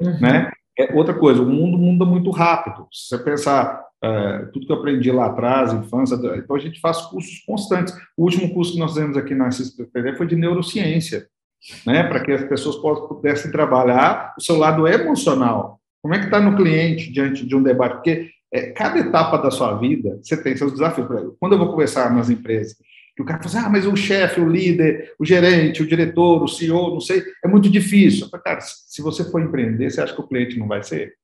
Uhum. Né? É outra coisa, o mundo muda muito rápido. Se você pensar é, tudo que eu aprendi lá atrás, infância, então a gente faz cursos constantes. O último curso que nós fizemos aqui na CISPTV foi de neurociência. né, para que as pessoas pudessem trabalhar o seu lado emocional. Como é que está no cliente diante de um debate? Porque é, cada etapa da sua vida, você tem seus desafios. Quando eu vou conversar nas empresas, que o cara fala assim, ah, mas o chefe, o líder, o gerente, o diretor, o CEO, não sei, é muito difícil. Falo, cara, se você for empreender, você acha que o cliente não vai ser?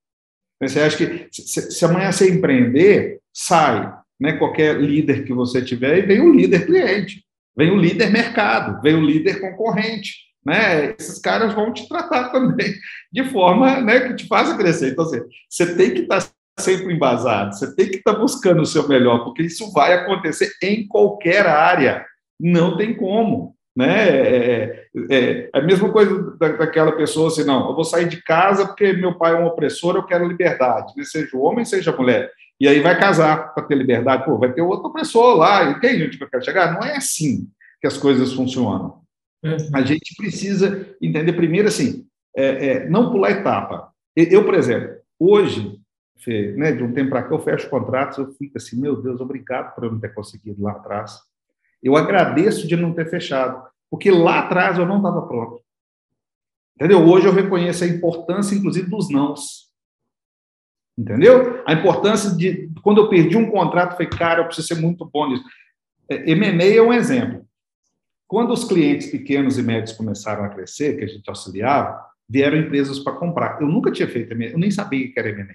Você acha que se, amanhã você empreender, sai né, qualquer líder que você tiver e vem o líder cliente, vem o líder mercado, vem o líder concorrente. Né? Esses caras vão te tratar também de forma né, que te faça crescer. Então, assim, você tem que estar sempre embasado, você tem que estar buscando o seu melhor, porque isso vai acontecer em qualquer área, não tem como. Né? É, é, é a mesma coisa daquela pessoa assim, não, eu vou sair de casa porque meu pai é um opressor, eu quero liberdade, né? seja homem, seja mulher. E aí vai casar para ter liberdade, pô, vai ter outro opressor lá, e tem gente que quer chegar. Não é assim que as coisas funcionam. Uhum. A gente precisa entender primeiro assim, é, é, não pular etapa. Eu, por exemplo, hoje, Né, de um tempo para cá, eu fecho contratos, eu fico assim, meu Deus, obrigado por eu não ter conseguido lá atrás. Eu agradeço de não ter fechado, porque lá atrás eu não estava pronto. Entendeu? Hoje eu reconheço a importância, inclusive, dos nãos. Entendeu? A importância de. Quando eu perdi um contrato, eu falei, cara, eu preciso ser muito bom nisso. É, M&A é um exemplo. Quando os clientes pequenos e médios começaram a crescer, que a gente auxiliava, vieram empresas para comprar. Eu nunca tinha feito M&A, eu nem sabia que era M&A.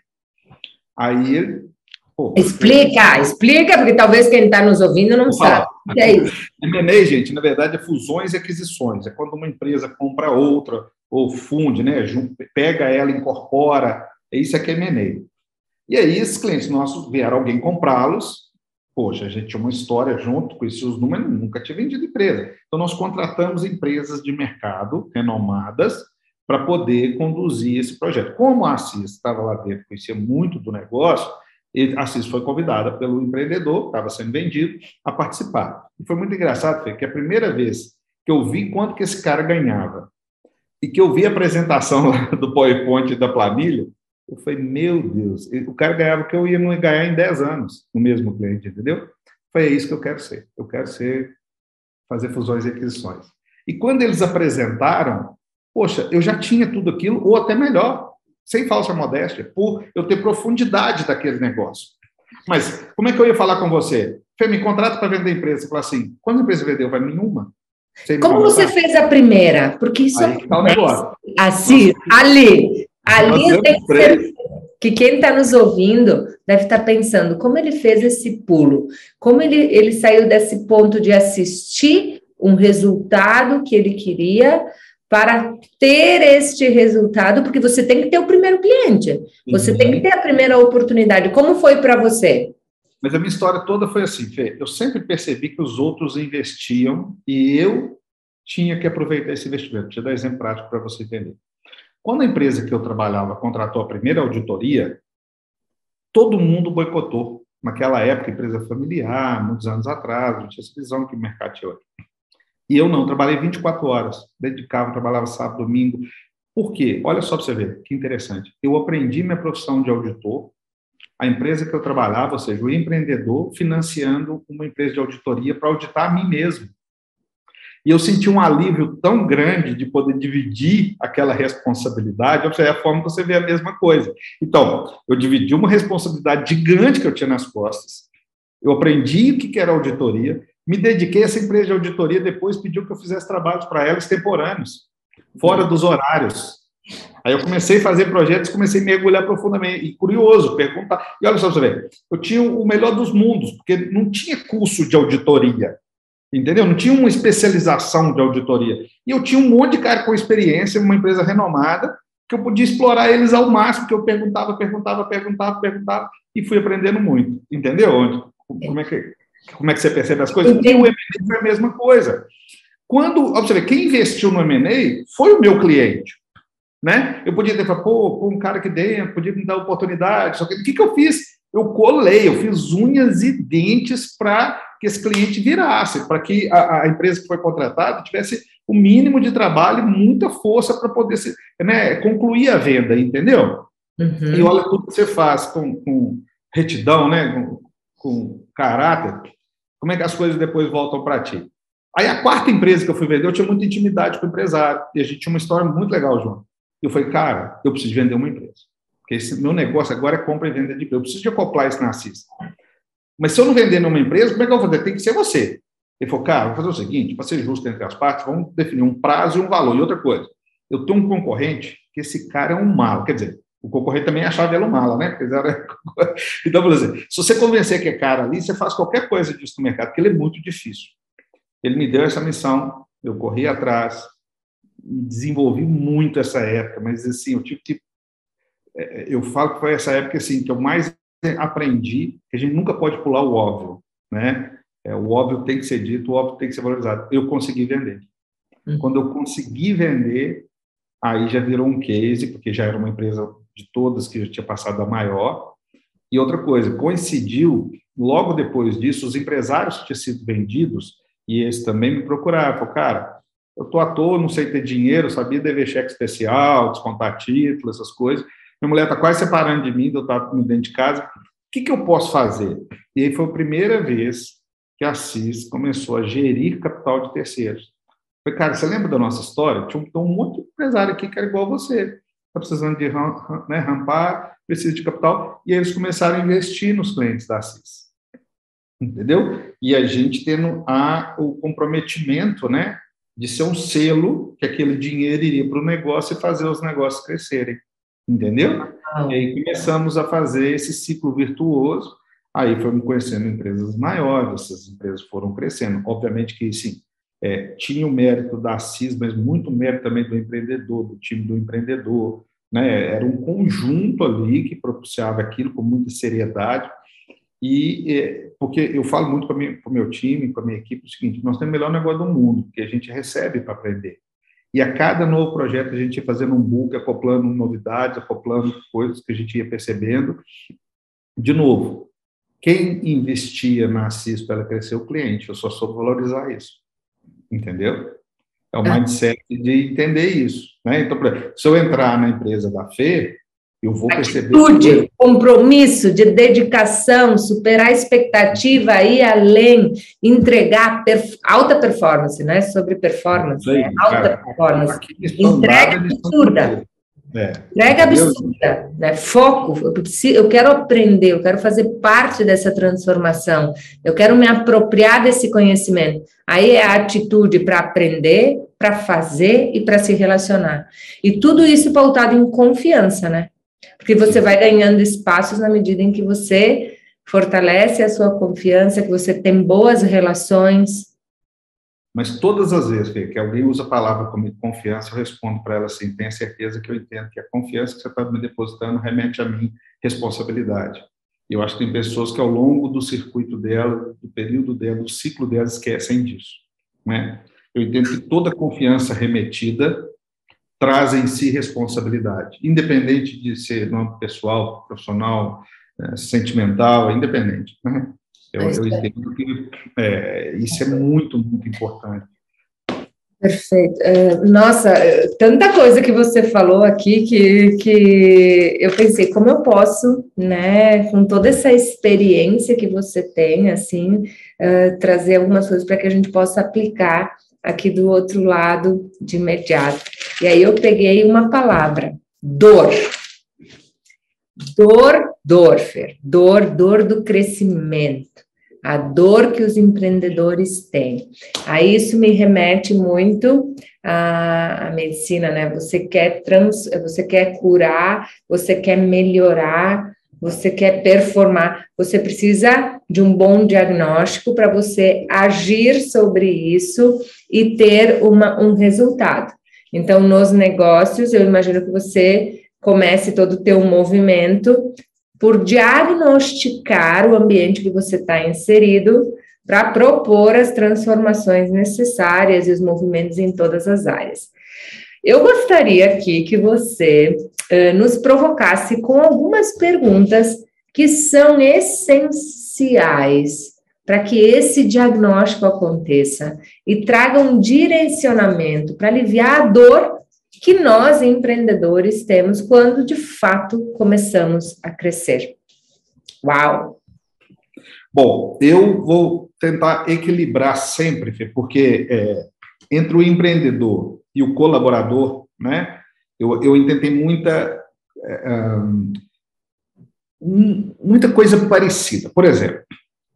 Aí ele. Pô, explica, eu... explica, porque talvez quem está nos ouvindo não sabe. O que é isso? M&A, gente, na verdade, é fusões e aquisições. É quando uma empresa compra outra, ou funde, né? Pega ela, incorpora. É isso aqui é M&A. E aí, esses clientes nossos vieram alguém comprá-los. Poxa, a gente tinha uma história junto, conhecia os números, nunca tinha vendido empresa. Então, nós contratamos empresas de mercado renomadas para poder conduzir esse projeto. Como a Assis estava lá dentro, conhecia muito do negócio, a Assis foi convidada pelo empreendedor, estava sendo vendido, a participar. E foi muito engraçado, foi que a primeira vez que eu vi quanto que esse cara ganhava e que eu vi a apresentação do PowerPoint da planilha, eu falei, meu Deus, o cara ganhava o que eu ia não ganhar em 10 anos no mesmo cliente, entendeu? Foi isso que eu quero ser. Eu quero ser, fazer fusões e aquisições. E quando eles apresentaram, poxa, eu já tinha tudo aquilo, ou até melhor, sem falsa modéstia, por eu ter profundidade daquele negócio. Mas como é que eu ia falar com você? Fê, me contrata para vender empresa. Você fala assim, quando a empresa vendeu? Vai nenhuma. Como você fez a primeira? Porque isso Aí, tá negócio. Assim, ali, Ali tem que ser que quem está nos ouvindo deve estar tá pensando como ele fez esse pulo, como ele, ele saiu desse ponto de assistir um resultado que ele queria para ter este resultado, porque você tem que ter o primeiro cliente, você uhum. tem que ter a primeira oportunidade. Como foi para você? Mas a minha história toda foi assim, Fê. Eu sempre percebi que os outros investiam e eu tinha que aproveitar esse investimento. Deixa eu dar exemplo prático para você entender. Quando a empresa que eu trabalhava contratou a primeira auditoria, todo mundo boicotou. Naquela época, empresa familiar, muitos anos atrás, não tinha essa visão que o mercado tinha hoje. E eu não, trabalhei 24 horas, dedicava, trabalhava sábado, domingo. Por quê? Olha só para você ver, que interessante. Eu aprendi minha profissão de auditor, a empresa que eu trabalhava, ou seja, o empreendedor, financiando uma empresa de auditoria para auditar a mim mesmo. E eu senti um alívio tão grande de poder dividir aquela responsabilidade, é a forma que você vê a mesma coisa. Então, eu dividi uma responsabilidade gigante que eu tinha nas costas, eu aprendi o que era auditoria, me dediquei essa empresa de auditoria, depois pediu que eu fizesse trabalhos para ela extemporâneos, fora dos horários. Aí eu comecei a fazer projetos, comecei a mergulhar profundamente, e curioso, perguntar. E olha só, você vê, eu tinha o melhor dos mundos, porque não tinha curso de auditoria. Entendeu? Não tinha uma especialização de auditoria. E eu tinha um monte de cara com experiência, uma empresa renomada, que eu podia explorar eles ao máximo, que eu perguntava, perguntava, perguntava, perguntava, e fui aprendendo muito. Entendeu? Como é que, como é que você percebe as coisas? E o M&A foi a mesma coisa. Quando, observe, quem investiu no M&A foi o meu cliente. Né? Eu podia ter falado, pô, pô, um cara aqui dentro, podia me dar oportunidade. Só que o que, que eu fiz? Eu colei, eu fiz unhas e dentes para que esse cliente virasse, para que a, a, empresa que foi contratada tivesse o mínimo de trabalho muita força para poder se, né, concluir a venda, entendeu? Uhum. E olha tudo que você faz com, com retidão, né, com, com, caráter, como é que as coisas depois voltam para ti. Aí a quarta empresa que eu fui vender, eu tinha muita intimidade com o empresário. E a gente tinha uma história muito legal, João. Eu falei, cara, eu preciso vender uma empresa. Porque esse meu negócio agora é compra e venda de empresa. Eu preciso de acoplar isso na Assis. Mas se eu não vender numa empresa, como é que eu vou fazer? Tem que ser você. Ele falou, cara, vou fazer o seguinte, para ser justo entre as partes, vamos definir um prazo e um valor. E outra coisa, eu tenho um concorrente que esse cara é um malo. Quer dizer, o concorrente também achava ele um mala, né? Então, por exemplo, se você convencer que é cara ali, você faz qualquer coisa disso no mercado, porque ele é muito difícil. Ele me deu essa missão, eu corri atrás, desenvolvi muito essa época, mas assim, eu tive que. É, eu falo que foi essa época assim, que eu mais aprendi que a gente nunca pode pular o óbvio, né? É, o óbvio tem que ser dito, o óbvio tem que ser valorizado. Eu consegui vender. Hum. Quando eu consegui vender, aí já virou um case, porque já era uma empresa de todas que já tinha passado a maior. E outra coisa, coincidiu, logo depois disso, os empresários que tinham sido vendidos, e eles também me procuraram, falaram, cara, eu estou à toa, não sei ter dinheiro, sabia dever cheque especial, descontar título, essas coisas. Minha mulher está quase separando de mim, eu estava dentro de casa. O que, que eu posso fazer? E aí foi a primeira vez que a CIS começou a gerir capital de terceiros. Falei, cara, você lembra da nossa história? Tinha um monte de empresário aqui que era igual a você. Está precisando de né, rampar, precisa de capital. E eles começaram a investir nos clientes da CIS. Entendeu? E a gente tendo a, o comprometimento, né? De ser um selo que aquele dinheiro iria para o negócio e fazer os negócios crescerem. Entendeu? Ah, e aí começamos a fazer esse ciclo virtuoso. Aí fomos conhecendo empresas maiores, essas empresas foram crescendo. Obviamente que, sim, é, tinha o mérito da CIS, mas muito mérito também do empreendedor, do time do empreendedor. Né? Era um conjunto ali que propiciava aquilo com muita seriedade. E é, porque eu falo muito com o meu time, com a minha equipe, o seguinte: nós temos o melhor negócio do mundo, que a gente recebe para aprender. E a cada novo projeto a gente ia fazendo um book, acoplando novidades, acoplando coisas que a gente ia percebendo. De novo, quem investia na CIS para crescer o cliente, eu só soube valorizar isso entendeu? É o é. mindset de entender isso. Né? Então, se eu entrar na empresa da Fê, eu vou perceber. Atitude, compromisso, de dedicação, superar a expectativa, ir além, entregar perf... alta performance, né? Sobre performance, né? alta cara, performance. Entrega absurda. É. Entrega absurda, né? Foco. Eu, preciso, eu quero aprender, eu quero fazer parte dessa transformação, eu quero me apropriar desse conhecimento. Aí é a atitude para aprender, para fazer e para se relacionar. E tudo isso pautado em confiança, né? Porque você vai ganhando espaços na medida em que você fortalece a sua confiança, que você tem boas relações, mas todas as vezes que alguém usa a palavra como confiança, eu respondo para ela assim: tenha certeza que eu entendo que a confiança que você está me depositando remete a mim responsabilidade. Eu acho que tem pessoas que ao longo do circuito dela, do período dela, do ciclo dela, esquecem disso. Né? Eu entendo que toda confiança remetida traz em si responsabilidade, independente de ser no âmbito pessoal, profissional, é, sentimental, independente. Né? Eu, eu entendo que é, isso é muito, muito importante. Perfeito. É, nossa, tanta coisa que você falou aqui que, que eu pensei, como eu posso, né, com toda essa experiência que você tem, assim, uh, trazer algumas coisas para que a gente possa aplicar aqui do outro lado de imediato. E aí eu peguei uma palavra, dor. Dor, dor, Fer. Dor, dor do crescimento a dor que os empreendedores têm. Aí isso me remete muito à, à, medicina, né? Você quer trans, você quer curar, você quer melhorar, você quer performar, você precisa de um bom diagnóstico para você agir sobre isso e ter uma, um resultado. Então, nos negócios, eu imagino que você comece todo o teu movimento por diagnosticar o ambiente que você está inserido para propor as transformações necessárias e os movimentos em todas as áreas. Eu gostaria aqui que você nos provocasse com algumas perguntas que são essenciais para que esse diagnóstico aconteça e traga um direcionamento para aliviar a dor que nós, empreendedores, temos quando de fato começamos a crescer. Uau! Bom, eu vou tentar equilibrar sempre, porque é, entre o empreendedor e o colaborador, né, eu, eu tentei muita, é, um, muita coisa parecida. Por exemplo,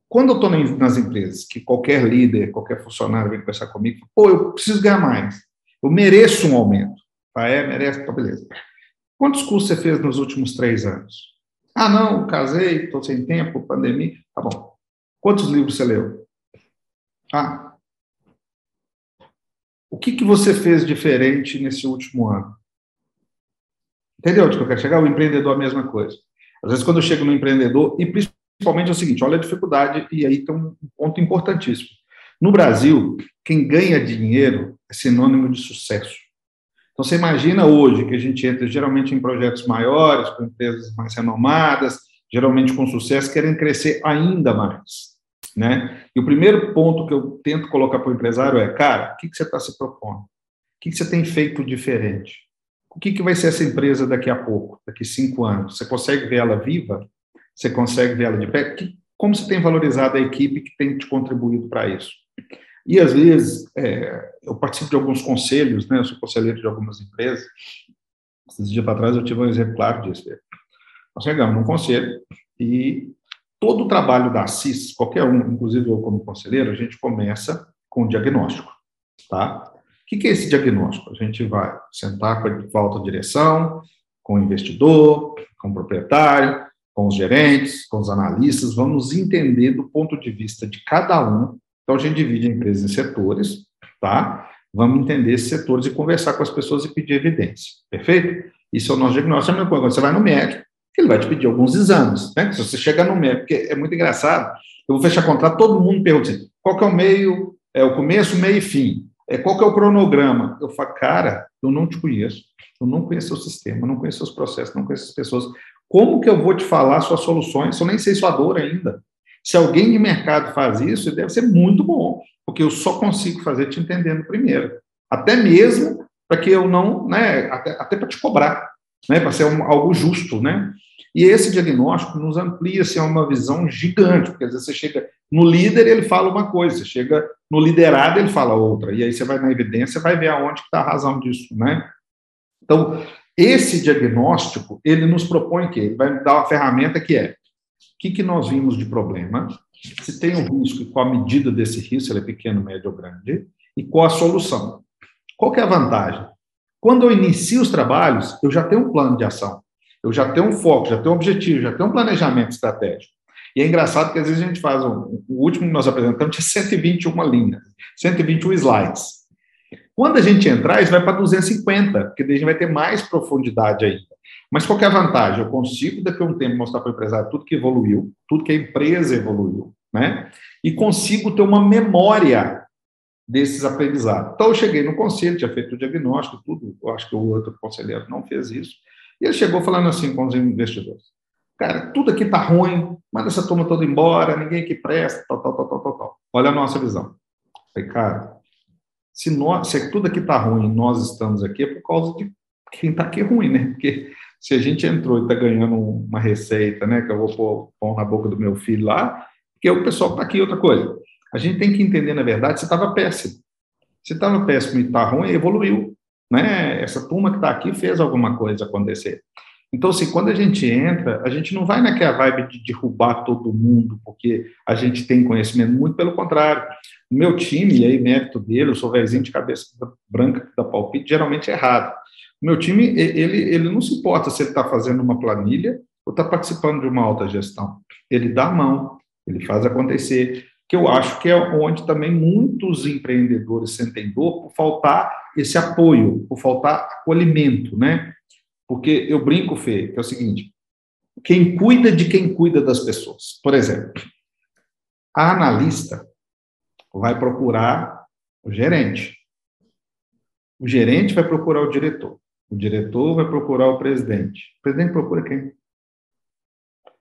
quando eu estou nas empresas, que qualquer líder, qualquer funcionário vem conversar comigo, pô, eu preciso ganhar mais, eu mereço um aumento. Ah, é? Merece? Tá, beleza. Quantos cursos você fez nos últimos três anos? Ah, não, casei, estou sem tempo, pandemia. Tá bom. Quantos livros você leu? Ah. O que, que você fez diferente nesse último ano? Entendeu onde eu quero chegar? O empreendedor a mesma coisa. Às vezes, quando eu chego no empreendedor, e principalmente é o seguinte: olha a dificuldade, e aí tem um ponto importantíssimo. No Brasil, quem ganha dinheiro é sinônimo de sucesso. Então, você imagina hoje que a gente entra geralmente em projetos maiores, com empresas mais renomadas, geralmente com sucesso, querem crescer ainda mais. Né? E o primeiro ponto que eu tento colocar para o empresário é, cara, o que, que você está se propondo? O que, que você tem feito diferente? O que, que vai ser essa empresa daqui a pouco, daqui cinco anos? Você consegue ver ela viva? Você consegue ver ela de pé? Como você tem valorizado a equipe que tem te contribuído para isso? E, às vezes, é, eu participo de alguns conselhos, né? Eu sou conselheiro de algumas empresas. Esses dias para trás eu tive um exemplo claro disso. Nós chegamos num conselho e todo o trabalho da CIS, qualquer um, inclusive eu como conselheiro, a gente começa com o diagnóstico, tá? O que é esse diagnóstico? A gente vai sentar com a alta direção, com o investidor, com o proprietário, com os gerentes, com os analistas, vamos entender do ponto de vista de cada um então, a gente divide a empresa em setores, tá? Vamos entender esses setores e conversar com as pessoas e pedir evidência. Perfeito? Isso é o nosso diagnóstico. Coisa, você vai no médico, ele vai te pedir alguns exames, né? Se você chega no médico, porque é muito engraçado, eu vou fechar contrato, todo mundo pergunta assim, qual que é o meio, é o começo, meio e fim, é, qual que é o cronograma? Eu falo, cara, eu não te conheço, eu não conheço o sistema, não conheço os processos, não conheço as pessoas, como que eu vou te falar suas soluções? Eu nem sei sua dor ainda. Se alguém de mercado faz isso, deve ser muito bom, porque eu só consigo fazer te entendendo primeiro. Até mesmo para que eu não, né, até, até para te cobrar, né, para ser um, algo justo, né? E esse diagnóstico nos amplia assim, uma visão gigante, porque às vezes você chega no líder, ele fala uma coisa, você chega no liderado, ele fala outra, e aí você vai na evidência, vai ver aonde está a razão disso, né? Então, esse diagnóstico, ele nos propõe que ele vai dar uma ferramenta que é o que, que nós vimos de problema, se tem um risco e qual a medida desse risco, se ele é pequeno, médio ou grande, e qual a solução. Qual que é a vantagem? Quando eu inicio os trabalhos, eu já tenho um plano de ação, eu já tenho um foco, já tenho um objetivo, já tenho um planejamento estratégico. E é engraçado que às vezes a gente faz, um, o último que nós apresentamos tinha 121 linhas, 121 slides. Quando a gente entrar, isso vai para 250, porque daí a gente vai ter mais profundidade ainda. Mas qual é a vantagem? Eu consigo, daqui a um tempo, mostrar para o empresário tudo que evoluiu, tudo que a empresa evoluiu, né? E consigo ter uma memória desses aprendizados. Então, eu cheguei no conselho, tinha feito o diagnóstico, tudo, eu acho que o outro conselheiro não fez isso, e ele chegou falando assim com os investidores, cara, tudo aqui está ruim, manda essa turma toda embora, ninguém aqui presta, tal, tal, tal, tal, tal. Olha a nossa visão. falei, cara, se, nós, se tudo aqui está ruim nós estamos aqui, é por causa de quem está aqui ruim, né? Porque se a gente entrou e está ganhando uma receita, né, que eu vou pôr pão na boca do meu filho lá, porque o pessoal está aqui, outra coisa. A gente tem que entender, na verdade, se estava péssimo. Se estava péssimo e está ruim, evoluiu. Né? Essa turma que está aqui fez alguma coisa acontecer. Então, assim, quando a gente entra, a gente não vai naquela vibe de derrubar todo mundo, porque a gente tem conhecimento, muito pelo contrário. O meu time, e aí mérito dele, eu sou velhinho de cabeça branca da palpite, geralmente é errado. Meu time, ele, ele não se importa se ele está fazendo uma planilha ou está participando de uma alta gestão. Ele dá a mão, ele faz acontecer, que eu acho que é onde também muitos empreendedores sentem dor por faltar esse apoio, por faltar acolhimento, né? Porque eu brinco, Fê, que é o seguinte, quem cuida de quem cuida das pessoas. Por exemplo, a analista vai procurar o gerente. O gerente vai procurar o diretor. O diretor vai procurar o presidente. O presidente procura quem?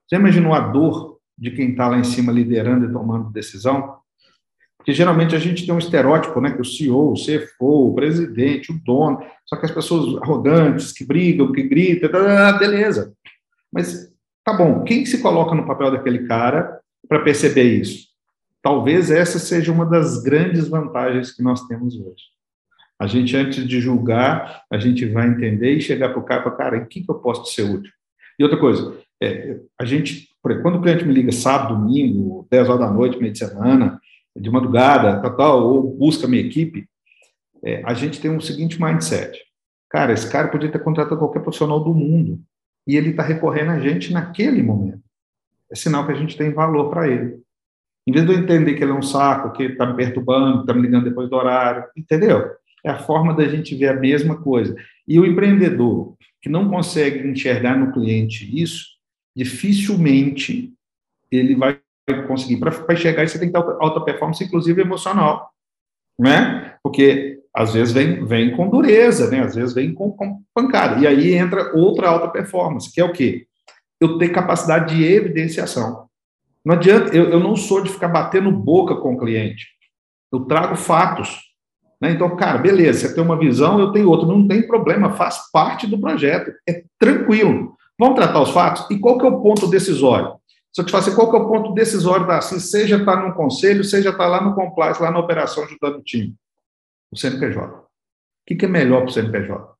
Você imaginou a dor de quem está lá em cima liderando e tomando decisão? Porque geralmente a gente tem um estereótipo, né? Que o CEO, o CFO, o presidente, o dono, só que as pessoas arrogantes, que brigam, que gritam, tá, tá, tá, beleza. Mas tá bom, quem se coloca no papel daquele cara para perceber isso? talvez essa seja uma das grandes vantagens que nós temos hoje. A gente, antes de julgar, a gente vai entender e chegar para o cara e falar, cara, em que, que eu posso ser útil? E outra coisa, é, a gente, quando o cliente me liga sábado, domingo, 10 horas da noite, meio de semana, de madrugada, tal, tal ou busca minha equipe, é, a gente tem um seguinte mindset. Cara, esse cara podia ter contratado qualquer profissional do mundo e ele está recorrendo a gente naquele momento. É sinal que a gente tem valor para ele. Em vez de eu entender que ele é um saco, que está me perturbando, está me ligando depois do horário, entendeu? É a forma da gente ver a mesma coisa. E o empreendedor que não consegue enxergar no cliente isso, dificilmente ele vai conseguir. Para enxergar isso, você tem que ter alta performance, inclusive emocional, né? Porque às vezes vem, vem com dureza, né? Às vezes vem com, com pancada. E aí entra outra alta performance, que é o quê? Eu ter capacidade de evidenciação. Não adianta, eu, eu não sou de ficar batendo boca com o cliente. Eu trago fatos. Né? Então, cara, beleza, você tem uma visão, eu tenho outra, não tem problema, faz parte do projeto, é tranquilo. Vamos tratar os fatos? E qual que é o ponto decisório? Se eu te falar assim, qual que é o ponto decisório da assim, seja estar tá num conselho, seja estar tá lá no compliance, lá na operação ajudando o time? O CNPJ. O que, que é melhor para o CNPJ?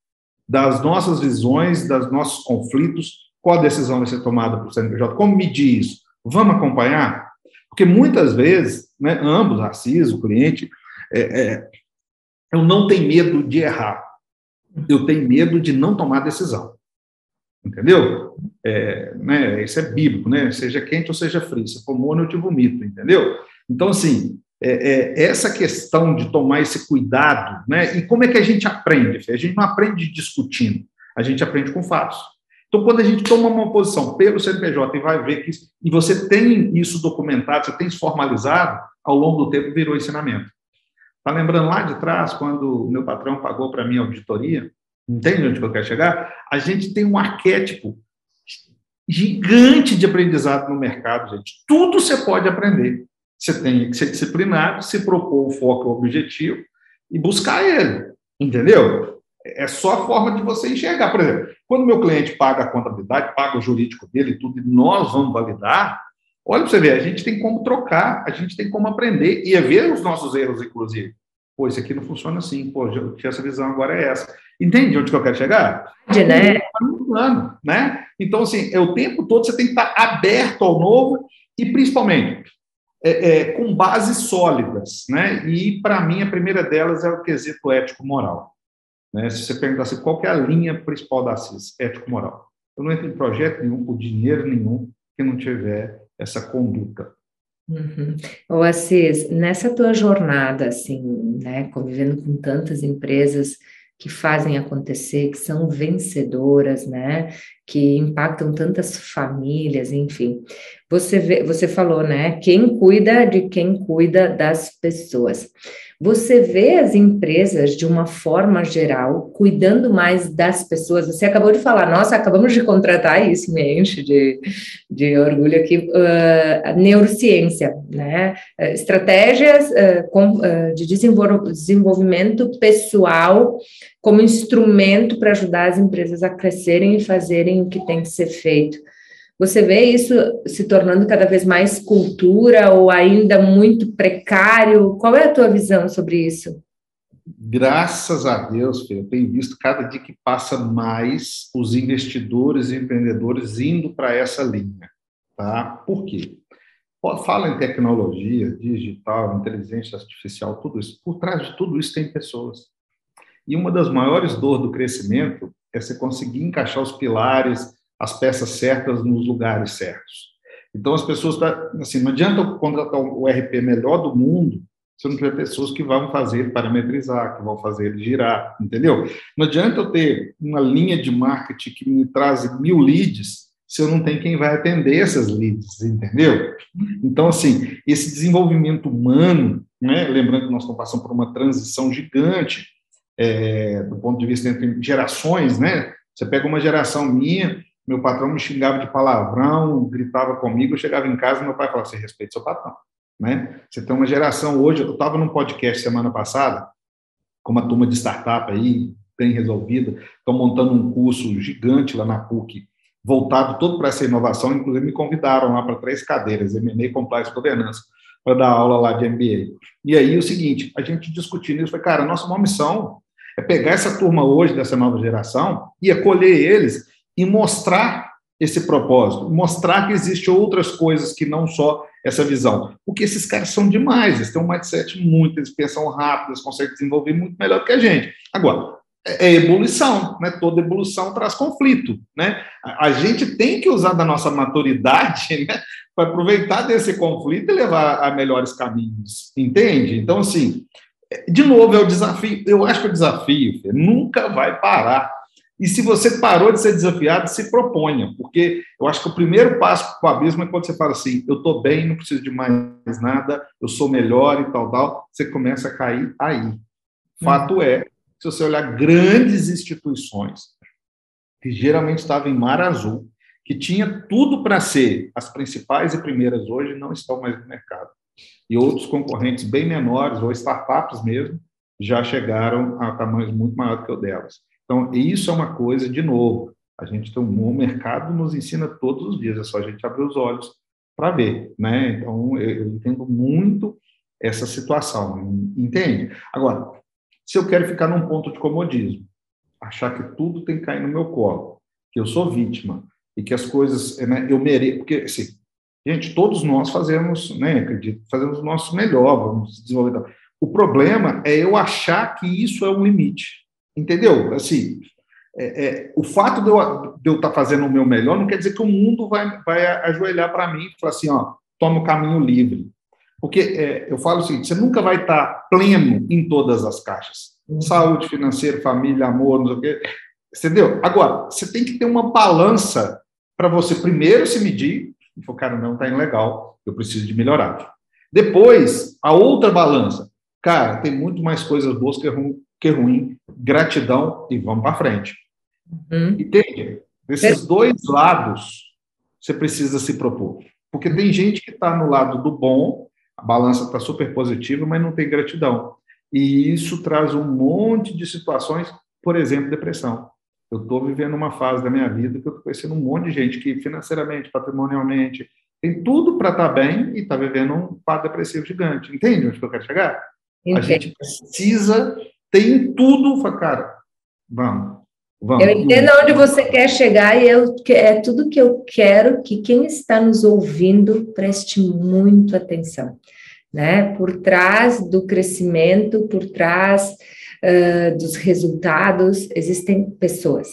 Das nossas visões, dos nossos conflitos, qual a decisão vai ser tomada para o CNPJ? Como medir isso? Vamos acompanhar? Porque muitas vezes, né, ambos, Assis, o cliente, é, é, eu não tenho medo de errar. Eu tenho medo de não tomar decisão. Entendeu? É, né, isso é bíblico, né? Seja quente ou seja frio. Se for mono, eu te vomito, entendeu? Então, assim, é, é, essa questão de tomar esse cuidado, né? E como é que a gente aprende? A gente não aprende discutindo, a gente aprende com fatos. Então, quando a gente toma uma posição pelo CNPJ e vai ver que e você tem isso documentado, você tem isso formalizado, ao longo do tempo virou ensinamento. Está lembrando lá de trás, quando o meu patrão pagou para mim a auditoria? Entende onde eu quero chegar? A gente tem um arquétipo gigante de aprendizado no mercado, gente. Tudo você pode aprender. Você tem que ser disciplinado, se propor o foco, o objetivo e buscar ele. Entendeu? É só a forma de você enxergar. Por exemplo, quando meu cliente paga a contabilidade, paga o jurídico dele e tudo, e nós vamos validar, Olha para você ver, a gente tem como trocar, a gente tem como aprender e é ver os nossos erros, inclusive. Pô, isso aqui não funciona assim, pô, eu tinha essa visão, agora é essa. Entende onde que eu quero chegar? De, né? Plano, né? Então, assim, é o tempo todo você tem que estar aberto ao novo e, principalmente, é, é, com bases sólidas, né? E, para mim, a primeira delas é o quesito ético-moral. Né? Se você perguntar assim, qual é a linha principal da CIS? Ético-moral. Eu não entro em projeto nenhum, por dinheiro nenhum, que não tiver essa conduta. Uhum. Ô Assis, nessa tua jornada, assim, né, convivendo com tantas empresas que fazem acontecer, que são vencedoras, né, que impactam tantas famílias, enfim. Você vê, você falou, né, quem cuida de quem cuida das pessoas. Você vê as empresas, de uma forma geral, cuidando mais das pessoas. Você acabou de falar, nossa, acabamos de contratar isso, me enche de, de orgulho aqui, uh, neurociência, né? Uh, estratégias uh, com, de desenvolvimento pessoal como instrumento para ajudar as empresas a crescerem e fazerem o que tem que ser feito. Você vê isso se tornando cada vez mais cultura ou ainda muito precário? Qual é a tua visão sobre isso? Graças a Deus, eu tenho visto cada dia que passa mais os investidores e empreendedores indo para essa linha. Tá? Por quê? Fala em tecnologia, digital, inteligência artificial, tudo isso. Por trás de tudo isso tem pessoas. E uma das maiores dores do crescimento é você conseguir encaixar os pilares, as peças certas nos lugares certos. Então, as pessoas, tá, assim, não adianta contratar o RP melhor do mundo se não tiver pessoas que vão fazer parametrizar, que vão fazer ele girar, entendeu? Não adianta eu ter uma linha de marketing que me traz mil leads se eu não tenho quem vai atender essas leads, entendeu? Então, assim, esse desenvolvimento humano, né, lembrando que nós estamos passando por uma transição gigante é, do ponto de vista entre gerações, né? Você pega uma geração minha, meu patrão me xingava de palavrão, gritava comigo, eu chegava em casa e meu pai falava, você respeita seu patrão, né? Você tem uma geração hoje, eu estava num podcast semana passada, com uma turma de startup aí, bem resolvida, estão montando um curso gigante lá na PUC, voltado todo para essa inovação, inclusive me convidaram lá para três cadeiras, M&A, Compliance Governança. para dar aula lá de MBA. E aí o seguinte, a gente discutindo isso, foi, cara, nossa uma missão é pegar essa turma hoje dessa nova geração e acolher eles e mostrar esse propósito, mostrar que existe outras coisas que não só essa visão. Porque esses caras são demais, eles têm um mindset muito, eles pensam rápido, eles conseguem desenvolver muito melhor do que a gente. Agora, é, é evolução, né? Toda evolução traz conflito, né? A, gente tem que usar da nossa maturidade, né? Para aproveitar desse conflito e levar a melhores caminhos, entende? Então, assim, de novo, é o desafio. Eu acho que o desafio nunca vai parar. E se você parou de ser desafiado, se proponha, porque eu acho que o primeiro passo para o abismo é quando você fala assim: eu estou bem, não preciso de mais nada, eu sou melhor e tal, tal. Você começa a cair aí. Fato é, se você olhar grandes instituições, que geralmente estavam em mar azul, que tinha tudo para ser as principais e primeiras hoje, não estão mais no mercado. E outros concorrentes bem menores, ou startups mesmo, já chegaram a tamanhos muito maiores que o delas. Então, isso é uma coisa, de novo, a gente tem um bom mercado, nos ensina todos os dias, é só a gente abrir os olhos para ver, né? Então, eu, entendo muito essa situação, entende? Agora, se eu quero ficar num ponto de comodismo, achar que tudo tem que cair no meu colo, que eu sou vítima e que as coisas, né, eu mereço, porque, assim, gente, todos nós fazemos, né, acredito, fazemos o nosso melhor, vamos desenvolver. O problema é eu achar que isso é um limite. Entendeu? Assim, é, é, o fato de eu, de eu estar tá fazendo o meu melhor não quer dizer que o mundo vai, vai ajoelhar para mim e falar assim, ó, toma o caminho livre. Porque é, eu falo o seguinte, você nunca vai estar tá pleno em todas as caixas. Uhum. Saúde, financeiro, família, amor, não sei o quê. Entendeu? Agora, você tem que ter uma balança para você primeiro se medir e falar, cara, não está indo legal, eu preciso de melhorar. Depois, a outra balança. Cara, tem muito mais coisas boas que, que ruim, gratidão e vamos para frente. Uhum. Entende? Desses dois lados, você precisa se propor. Porque tem gente que está no lado do bom, a balança está super positiva, mas não tem gratidão. E isso traz um monte de situações, por exemplo, depressão. Eu estou vivendo uma fase da minha vida que eu estou conhecendo um monte de gente que financeiramente, patrimonialmente, tem tudo para estar tá bem e está vivendo um quadro depressivo gigante. Entende onde eu quero chegar? Entendo. A gente precisa tem tudo, cara, vamos. Vamos. Eu entendo onde você quer chegar e eu, é tudo que eu quero que quem está nos ouvindo preste muito atenção, né? Por trás do crescimento, por trás uh, dos resultados, existem pessoas,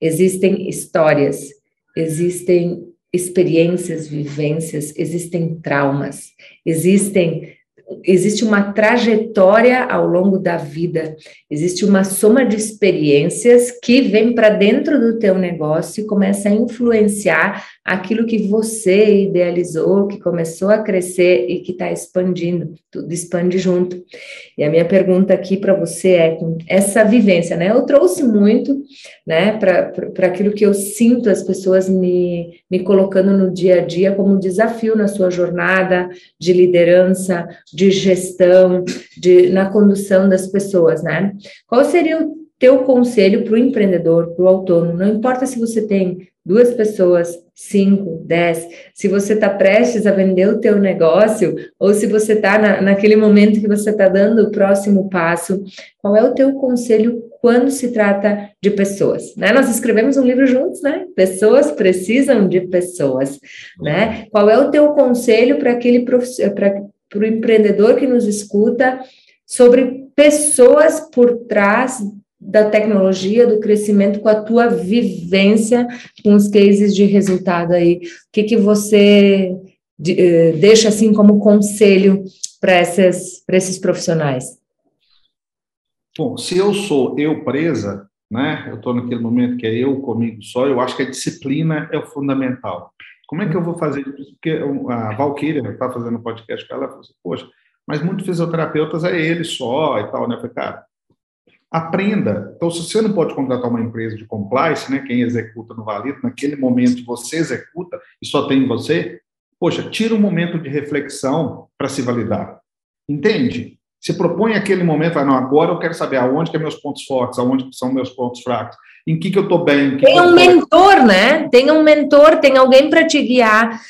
existem histórias, existem experiências, vivências, existem traumas, existem existe uma trajetória ao longo da vida, existe uma soma de experiências que vem para dentro do teu negócio e começa a influenciar aquilo que você idealizou, que começou a crescer e que está expandindo, tudo expande junto. E a minha pergunta aqui para você é com essa vivência, né? Eu trouxe muito, né, para aquilo que eu sinto as pessoas me, me colocando no dia a dia como desafio na sua jornada de liderança, de gestão, de, na condução das pessoas, né? Qual seria o teu conselho para o empreendedor, para o autônomo? Não importa se você tem duas pessoas, cinco, dez, se você está prestes a vender o teu negócio, ou se você está na, naquele momento que você está dando o próximo passo, qual é o teu conselho quando se trata de pessoas? Né? Nós escrevemos um livro juntos, né? Pessoas precisam de pessoas, né? Qual é o teu conselho para aquele para o empreendedor que nos escuta sobre pessoas por trás da tecnologia, do crescimento, com a tua vivência com os cases de resultado aí. O que, que você eh, deixa assim como conselho para esses profissionais? Bom, se eu sou eu presa, né? Eu estou naquele momento que é eu comigo só. Eu acho que a disciplina é o fundamental. Como é que eu vou fazer? Porque a Valkyria está fazendo podcast com ela, ela falou assim, poxa, mas muitos fisioterapeutas é ele só e tal, né? Eu falei, cara, aprenda. Então, se você não pode contratar uma empresa de compliance, né, quem executa no Valido, naquele momento você executa e só tem você, poxa, tira um momento de reflexão para se validar. Entende? Se propõe aquele momento, fala, não, agora eu quero saber aonde que é meus pontos fortes, aonde são meus pontos fracos, em que, que eu estou bem. tem um mentor, né? Tem um mentor, tem alguém para te guiar.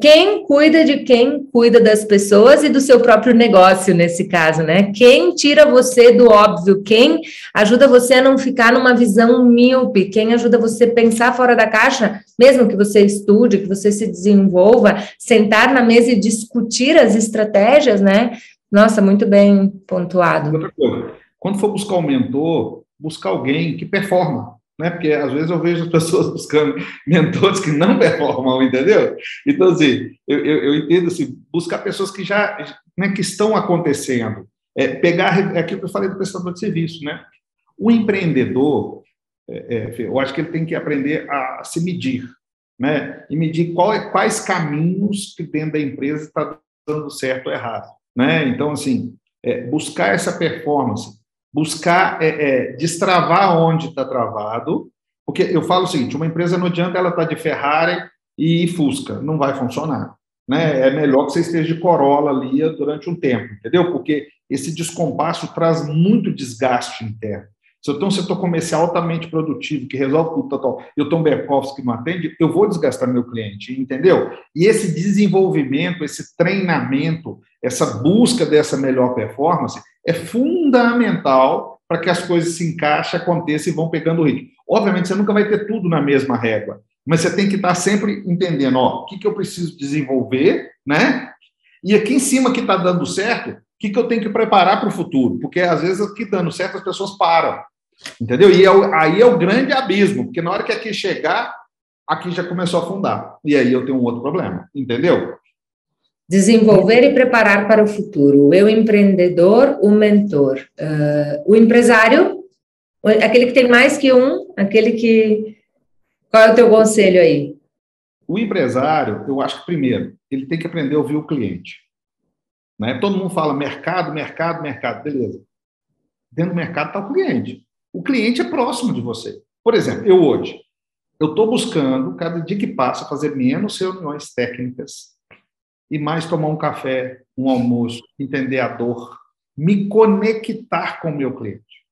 Quem cuida de quem cuida das pessoas e do seu próprio negócio, nesse caso, né? Quem tira você do óbvio, quem ajuda você a não ficar numa visão míope, quem ajuda você a pensar fora da caixa, mesmo que você estude, que você se desenvolva, sentar na mesa e discutir as estratégias, né? Nossa, muito bem pontuado. Outra coisa, quando for buscar um mentor, buscar alguém que performa, né? Porque às vezes eu vejo as pessoas buscando mentores que não performam, entendeu? Então, assim, eu, eu, eu entendo assim, buscar pessoas que já né, que estão acontecendo. É, pegar é aquilo que eu falei do prestador de serviço, né? O empreendedor, é, é, eu acho que ele tem que aprender a se medir, né? E medir qual, é, quais caminhos que dentro da empresa está dando certo ou errado né? Então, assim, é, buscar essa performance, buscar é, é, destravar onde está travado, porque eu falo o seguinte: uma empresa não adianta ela estar tá de Ferrari e Fusca, não vai funcionar. Né? É melhor que você esteja de Corolla ali durante um tempo, entendeu? Porque esse descompasso traz muito desgaste interno. Se eu tenho um setor comercial altamente produtivo, que resolve tudo, tal, eu tenho um back-office que não atende, eu vou desgastar meu cliente, entendeu? E esse desenvolvimento, esse treinamento, essa busca dessa melhor performance é fundamental para que as coisas se encaixem, aconteçam e vão pegando o ritmo. Obviamente, você nunca vai ter tudo na mesma régua, mas você tem que estar sempre entendendo, ó, o que, que eu preciso desenvolver, né? E aqui em cima que está dando certo, o que, que eu tenho que preparar para o futuro? Porque às vezes aqui dando certo as pessoas param. Entendeu? E é o, aí é o grande abismo, porque na hora que aqui chegar, aqui já começou a afundar. E aí eu tenho um outro problema, entendeu? Desenvolver e preparar para o futuro. O eu empreendedor, o mentor. Uh, o empresário, aquele que tem mais que um, aquele que. Qual é o teu conselho aí? O empresário, eu acho que primeiro, ele tem que aprender a ouvir o cliente. Né? Todo mundo fala mercado, mercado, mercado, beleza. Dentro do mercado está o cliente. O cliente é próximo de você. Por exemplo, eu hoje, eu estou buscando, cada dia que passa, fazer menos reuniões técnicas e mais tomar um café, um almoço, entender a dor, me conectar com o meu cliente.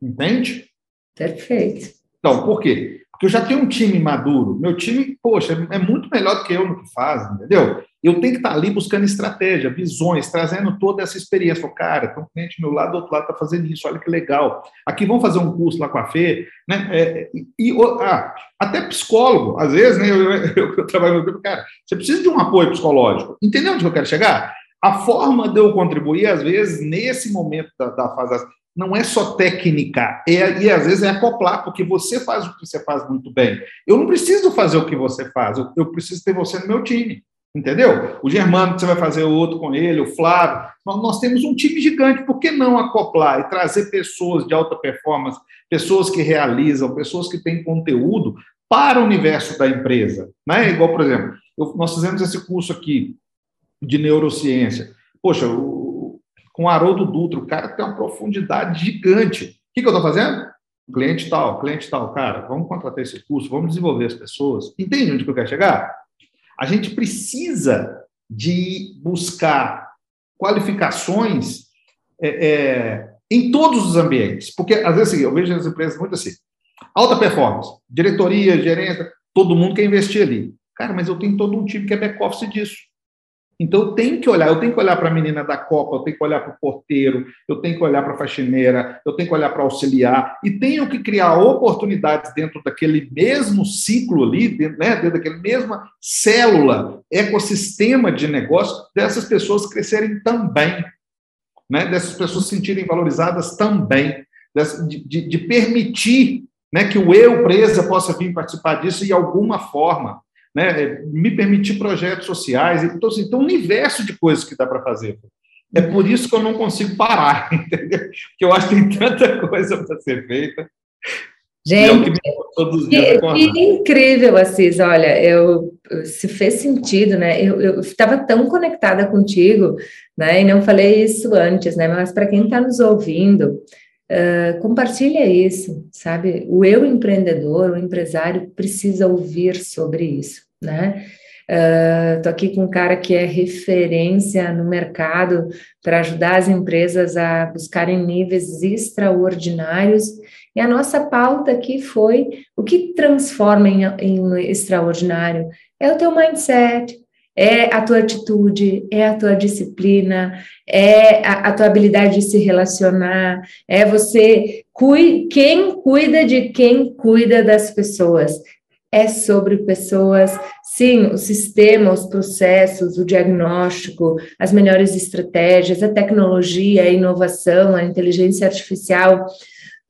Entende? Perfeito. Então, por quê? Porque eu já tenho um time maduro. Meu time, poxa, é muito melhor do que eu no que faz, entendeu? Eu tenho que estar ali buscando estratégia, visões, trazendo toda essa experiência. Falo, cara, tem um cliente meu lado, do outro lado está fazendo isso, olha que legal. Aqui vamos fazer um curso lá com a Fê, né? É, e, ah, até psicólogo, às vezes, né? Eu, eu, eu trabalho com cara, você precisa de um apoio psicológico. Entendeu onde eu quero chegar? A forma de eu contribuir, às vezes, nesse momento da, da fase, não é só técnica, é, e às vezes é acoplar, porque você faz o que você faz muito bem. Eu não preciso fazer o que você faz, eu, eu preciso ter você no meu time. Entendeu? O Germano, você vai fazer o outro com ele, o Flávio. Nós temos um time gigante, por que não acoplar e trazer pessoas de alta performance, pessoas que realizam, pessoas que têm conteúdo para o universo da empresa? Né? Igual, por exemplo, eu, nós fizemos esse curso aqui de neurociência. Poxa, o, com o Haroldo Dutra, o cara tem uma profundidade gigante. O que, que eu estou fazendo? Cliente tal, cliente tal, cara, vamos contratar esse curso, vamos desenvolver as pessoas. Entende onde que eu quero chegar? A gente precisa de buscar qualificações é, é, em todos os ambientes, porque às vezes assim, eu vejo as empresas muito assim, alta performance, diretoria, gerência, todo mundo quer investir ali. Cara, mas eu tenho todo um time que é back-office disso. Então, eu tenho que olhar, eu tenho que olhar para a menina da Copa, eu tenho que olhar para o porteiro, eu tenho que olhar para a faxineira, eu tenho que olhar para auxiliar, e tenho que criar oportunidades dentro daquele mesmo ciclo ali, dentro, né, dentro daquela mesma célula, ecossistema de negócio, dessas pessoas crescerem também, né, dessas pessoas se sentirem valorizadas também, de, de, de permitir né, que o eu, presa, possa vir participar disso de alguma forma né, me permitir projetos sociais. Então, assim, tem um universo de coisas que dá para fazer. É por isso que eu não consigo parar, entendeu? Porque eu acho que tem tanta coisa para ser feita. Gente, é que, que, incrível, Assis. Olha, eu, se fez sentido, né? Eu estava tão conectada contigo, né? E não falei isso antes, né? Mas para quem está nos ouvindo, Uh, compartilha isso, sabe? O eu empreendedor, o empresário precisa ouvir sobre isso, né? Estou uh, aqui com um cara que é referência no mercado para ajudar as empresas a buscarem níveis extraordinários. E a nossa pauta aqui foi o que transforma em, em extraordinário é o teu mindset, é a tua atitude, é a tua disciplina, é a, a tua habilidade de se relacionar, é você cui, quem cuida de quem cuida das pessoas. É sobre pessoas, sim, o sistema, os processos, o diagnóstico, as melhores estratégias, a tecnologia, a inovação, a inteligência artificial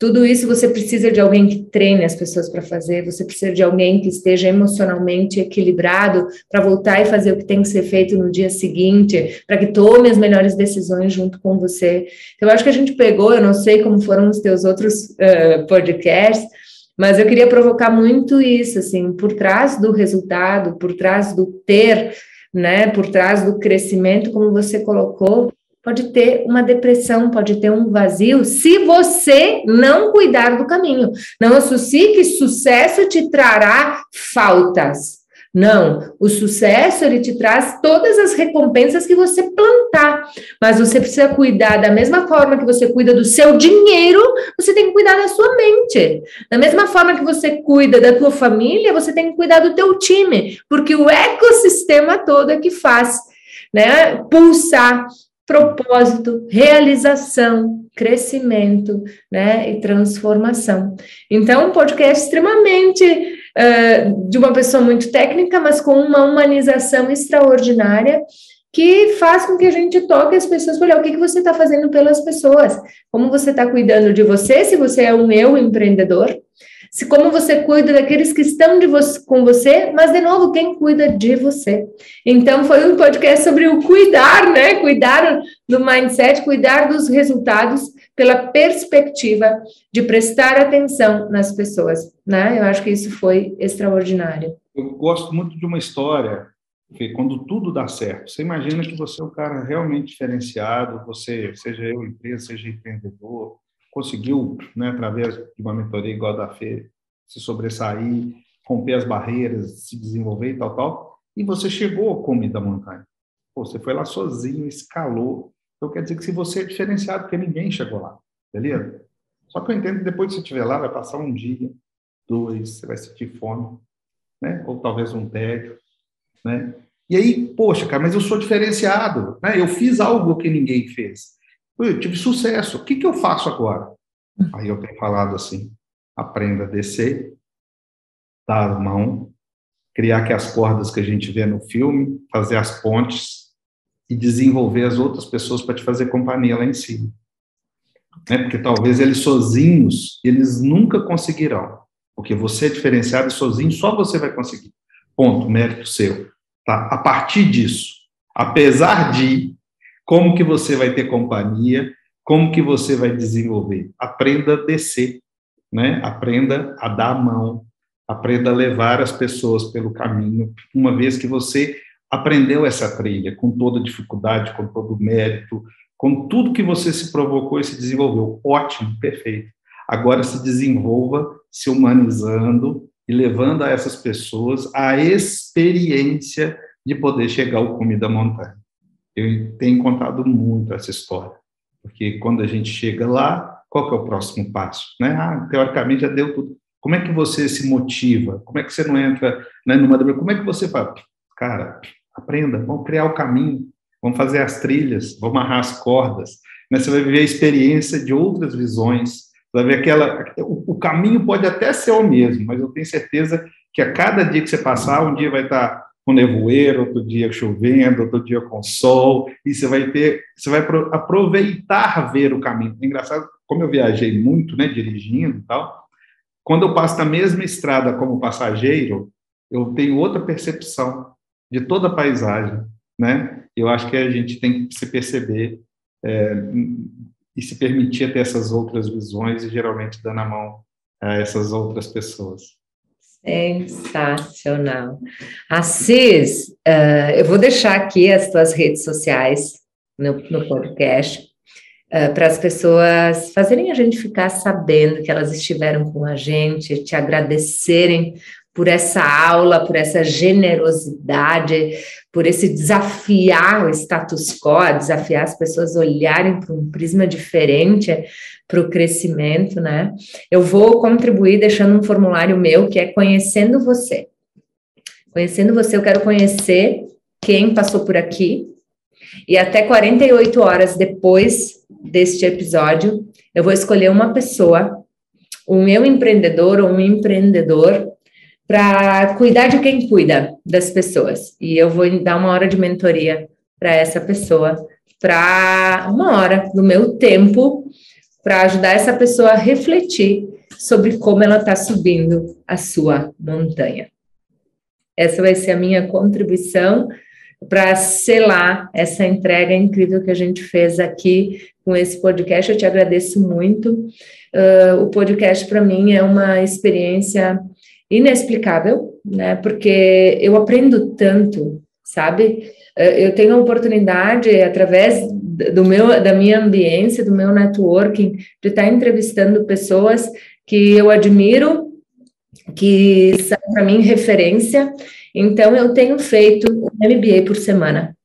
tudo isso você precisa de alguém que treine as pessoas para fazer, você precisa de alguém que esteja emocionalmente equilibrado para voltar e fazer o que tem que ser feito no dia seguinte, para que tome as melhores decisões junto com você. Então, eu acho que a gente pegou, eu não sei como foram os teus outros uh, podcasts, mas eu queria provocar muito isso, assim, por trás do resultado, por trás do ter, né, por trás do crescimento, como você colocou, pode ter uma depressão, pode ter um vazio, se você não cuidar do caminho. Não associe que sucesso te trará faltas. Não, o sucesso ele te traz todas as recompensas que você plantar, mas você precisa cuidar da mesma forma que você cuida do seu dinheiro, você tem que cuidar da sua mente. Da mesma forma que você cuida da tua família, você tem que cuidar do teu time, porque o ecossistema todo é que faz, né, pulsar propósito, realização, crescimento, né, e transformação. Então, um podcast extremamente uh, de uma pessoa muito técnica, mas com uma humanização extraordinária que faz com que a gente toque as pessoas para olhar o que, que você está fazendo pelas pessoas, como você está cuidando de você, se você é um eu empreendedor, se como você cuida daqueles que estão você, com você, mas de novo, quem cuida de você. Então, foi um podcast sobre o cuidar, né? Cuidar do mindset, cuidar dos resultados pela perspectiva de prestar atenção nas pessoas, né? Eu acho que isso foi extraordinário. Eu gosto muito de uma história que quando tudo dá certo, você imagina que você é um cara realmente diferenciado, você, seja eu empresa, seja empreendedor, conseguiu, né, através de uma mentoria igual a da Fê, se sobressair, romper as barreiras, se desenvolver e tal, tal, e você chegou ao cume da montanha. Pô, você foi lá sozinho, escalou. Então quer dizer que se você é diferenciado, porque ninguém chegou lá, beleza? Só que eu entendo que depois que você estiver lá, vai passar um dia, dois, você vai sentir fome, né? Ou talvez um tédio, né? E aí, poxa, cara, mas eu sou diferenciado, né? Eu fiz algo que ninguém fez. Eu tive sucesso. O que, que eu faço agora? Aí eu tenho falado assim: aprenda a descer, dar mão, criar aquelas cordas que a gente vê no filme, fazer as pontes e desenvolver as outras pessoas para te fazer companhia lá em cima. Né? Porque talvez eles sozinhos, eles nunca conseguirão. Porque você é diferenciado e sozinho só você vai conseguir. Ponto, mérito seu. Tá? A partir disso, apesar de como que você vai ter companhia? Como que você vai desenvolver? Aprenda a descer, né? Aprenda a dar a mão, aprenda a levar as pessoas pelo caminho, uma vez que você aprendeu essa trilha com toda dificuldade, com todo mérito, com tudo que você se provocou e se desenvolveu. Ótimo, perfeito. Agora se desenvolva se humanizando e levando a essas pessoas a experiência de poder chegar ao cume da montanha. Eu tenho contado muito essa história, porque quando a gente chega lá, qual que é o próximo passo? Né? Ah, teoricamente já deu tudo. Como é que você se motiva? Como é que você não entra né, numa... Como é que você fala? Cara, aprenda, vamos criar o caminho, vamos fazer as trilhas, vamos amarrar as cordas. Né? Você vai viver a experiência de outras visões, vai ver aquela... O, caminho pode até ser o mesmo, mas eu tenho certeza que a cada dia que você passar, um dia vai estar com nevoeiro, outro dia chovendo, outro dia com sol, e você vai ter, você vai aproveitar ver o caminho. É engraçado, como eu viajei muito, né, dirigindo e tal, quando eu passo na mesma estrada como passageiro, eu tenho outra percepção de toda a paisagem, né? Eu acho que a gente tem que se perceber é, e se permitir ter essas outras visões e geralmente dando a mão a essas outras pessoas. Sensacional. Assis, uh, eu vou deixar aqui as tuas redes sociais no, no podcast uh, para as pessoas fazerem a gente ficar sabendo que elas estiveram com a gente, te agradecerem por essa aula, por essa generosidade, por esse desafiar o status quo, desafiar as pessoas olharem para um prisma diferente para o crescimento, né? Eu vou contribuir deixando um formulário meu que é conhecendo você. Conhecendo você, eu quero conhecer quem passou por aqui. E até 48 horas depois deste episódio, eu vou escolher uma pessoa, um meu empreendedor ou um empreendedor, para cuidar de quem cuida das pessoas. E eu vou dar uma hora de mentoria para essa pessoa, para uma hora do meu tempo, para ajudar essa pessoa a refletir sobre como ela está subindo a sua montanha. Essa vai ser a minha contribuição para selar essa entrega incrível que a gente fez aqui com esse podcast. Eu te agradeço muito. Uh, o podcast, para mim, é uma experiência inexplicável, né? Porque eu aprendo tanto, sabe? Uh, eu tenho a oportunidade, através do meu, da minha ambiência, do meu networking, de estar entrevistando pessoas que eu admiro, que são para mim referência. Então, eu tenho feito um MBA por semana.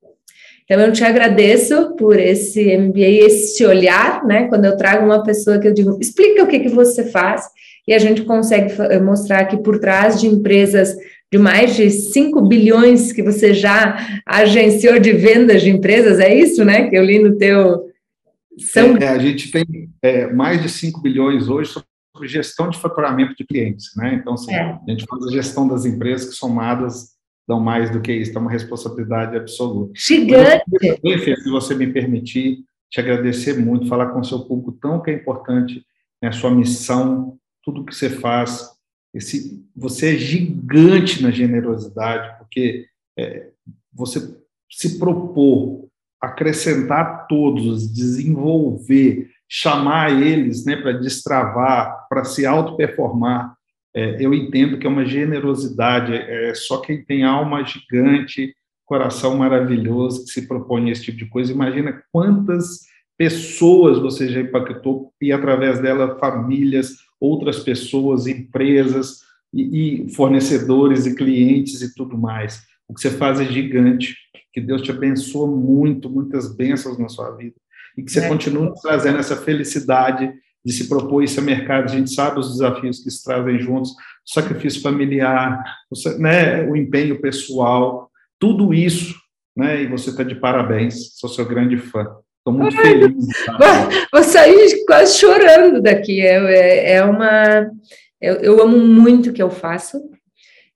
Então, eu te agradeço por esse MBA, esse olhar, né? Quando eu trago uma pessoa que eu digo, explica o que, que você faz, e a gente consegue mostrar que por trás de empresas de mais de 5 bilhões que você já agenciou de vendas de empresas, é isso, né? Que eu li no teu. São... É, a gente tem é, mais de 5 bilhões hoje sobre gestão de faturamento de clientes, né? Então, assim, é. a gente faz a gestão das empresas que somadas dão mais do que isso, é uma responsabilidade absoluta. Gigante! Eu, se você me permitir, te agradecer muito, falar com o seu público tão que é importante, né, a sua missão, tudo que você faz. Esse, você é gigante na generosidade, porque é, você se propor acrescentar todos, desenvolver, chamar eles né, para destravar, para se auto-performar, é, eu entendo que é uma generosidade, é, é só quem tem alma gigante, coração maravilhoso, que se propõe esse tipo de coisa. Imagina quantas pessoas você já impactou e, através dela, famílias, outras pessoas, empresas e, e fornecedores e clientes e tudo mais. O que você faz é gigante. Que Deus te abençoe muito, muitas bênçãos na sua vida. E que você é. continue trazendo essa felicidade de se propor isso a mercado. A gente sabe os desafios que se trazem juntos, o sacrifício familiar, o, né, o empenho pessoal, tudo isso, né? E você está de parabéns. Sou seu grande fã. Estou muito Ai, feliz. Vou sair quase chorando daqui. É, é, é uma. Eu, eu amo muito o que eu faço.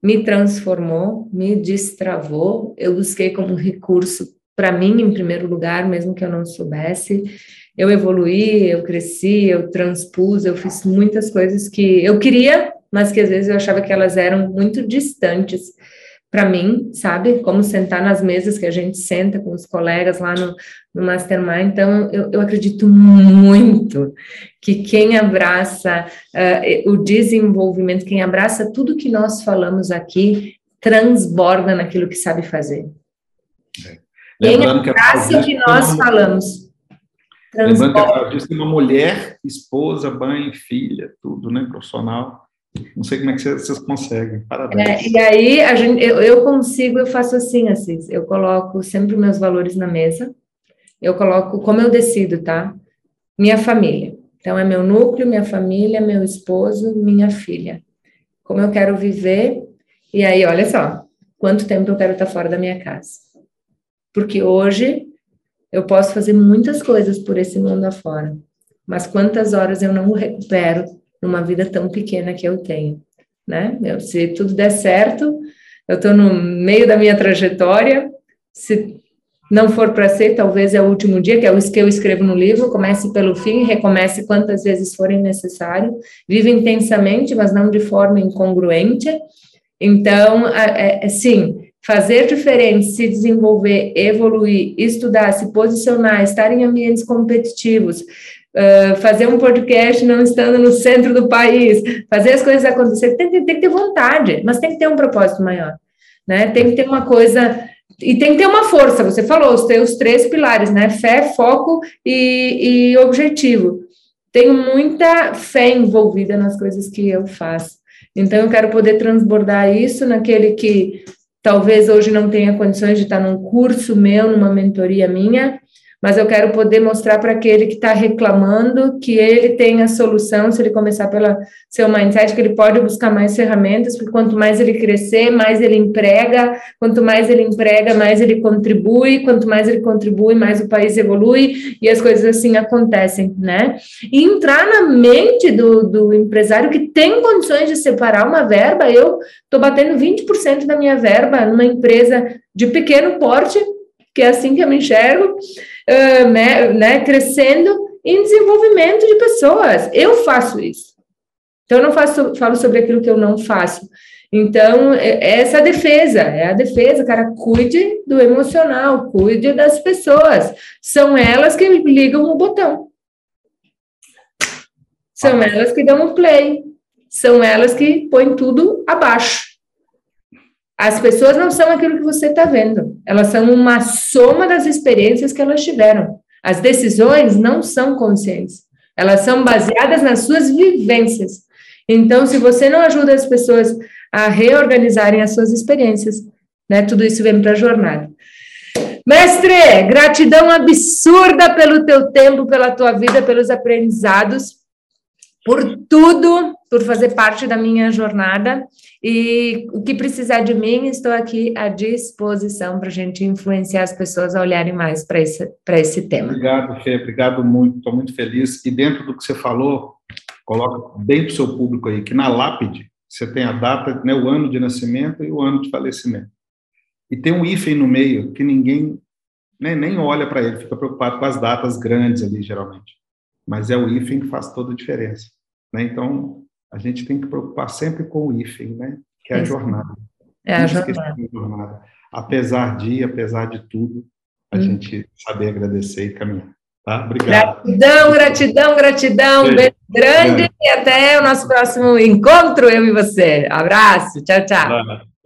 Me transformou, me destravou. Eu busquei como recurso para mim, em primeiro lugar, mesmo que eu não soubesse eu evoluí, eu cresci, eu transpus, eu fiz muitas coisas que eu queria, mas que às vezes eu achava que elas eram muito distantes para mim, sabe? Como sentar nas mesas que a gente senta com os colegas lá no, no Mastermind. Então, eu, eu acredito muito que quem abraça uh, o desenvolvimento, quem abraça tudo que nós falamos aqui, transborda naquilo que sabe fazer. É. Quem abraça o que nós falamos Lembrando que a disso uma mulher, esposa, mãe, filha, tudo, né? Profissional. Não sei como é que vocês conseguem. Parabéns. É, e aí a gente, eu, eu, consigo, eu faço assim, Assis. Eu coloco sempre meus valores na mesa. Eu coloco como eu decido, tá? Minha família. Então é meu núcleo, minha família, meu esposo, minha filha. Como eu quero viver. E aí, olha só, quanto tempo eu quero estar fora da minha casa. Porque hoje eu posso fazer muitas coisas por esse mundo afora, mas quantas horas eu não recupero numa vida tão pequena que eu tenho, né? Eu, se tudo der certo, eu estou no meio da minha trajetória, se não for para ser, talvez é o último dia, que é o que eu escrevo no livro, comece pelo fim, recomece quantas vezes forem necessário, vive intensamente, mas não de forma incongruente. Então, é, é, sim, fazer diferente, se desenvolver, evoluir, estudar, se posicionar, estar em ambientes competitivos, uh, fazer um podcast não estando no centro do país, fazer as coisas acontecer, tem, tem, tem, que ter vontade, mas tem que ter um propósito maior, né? Tem que ter uma coisa e tem que ter uma força. Você falou os teus três pilares, né? Fé, foco e, e objetivo. Tenho muita fé envolvida nas coisas que eu faço. Então, eu quero poder transbordar isso naquele que talvez hoje não tenha condições de estar num curso meu, numa mentoria minha, mas eu quero poder mostrar para aquele que está reclamando que ele tem a solução, se ele começar pelo seu mindset, que ele pode buscar mais ferramentas, porque quanto mais ele crescer, mais ele emprega, quanto mais ele emprega, mais ele contribui, quanto mais ele contribui, mais o país evolui, e as coisas assim acontecem, né? E entrar na mente do, do empresário que tem condições de separar uma verba, eu estou batendo 20% da minha verba numa empresa de pequeno porte, que é assim que eu me enxergo, uh, né, né, crescendo em desenvolvimento de pessoas. Eu faço isso. Então, eu não faço, falo sobre aquilo que eu não faço. Então, é, é essa defesa, é a defesa, cara, cuide do emocional, cuide das pessoas. São elas que ligam o botão. São elas que dão o play. São elas que põem tudo abaixo. As pessoas não são aquilo que você está vendo, elas são uma soma das experiências que elas tiveram. As decisões não são conscientes, elas são baseadas nas suas vivências. Então, se você não ajuda as pessoas a reorganizarem as suas experiências, né, tudo isso vem para a jornada. Mestre, gratidão absurda pelo teu tempo, pela tua vida, pelos aprendizados, por tudo, por fazer parte da minha jornada. E o que precisar de mim, estou aqui à disposição para a gente influenciar as pessoas a olharem mais para esse, esse tema. Obrigado, Fê, obrigado muito, estou muito feliz. E dentro do que você falou, coloca bem para o seu público aí, que na lápide você tem a data, né, o ano de nascimento e o ano de falecimento. E tem um hífen no meio que ninguém né, nem olha para ele, fica preocupado com as datas grandes ali, geralmente. Mas é o hífen que faz toda a diferença. Né? Então, a gente tem que preocupar sempre com o hífen, né? que é a jornada. É a jornada. jornada. Apesar de, apesar de tudo, a hum. gente saber agradecer e caminhar. Tá? Obrigado. Gratidão, gratidão, gratidão. Um beijo grande é. e até o nosso próximo encontro, eu e você. Abraço, tchau, tchau.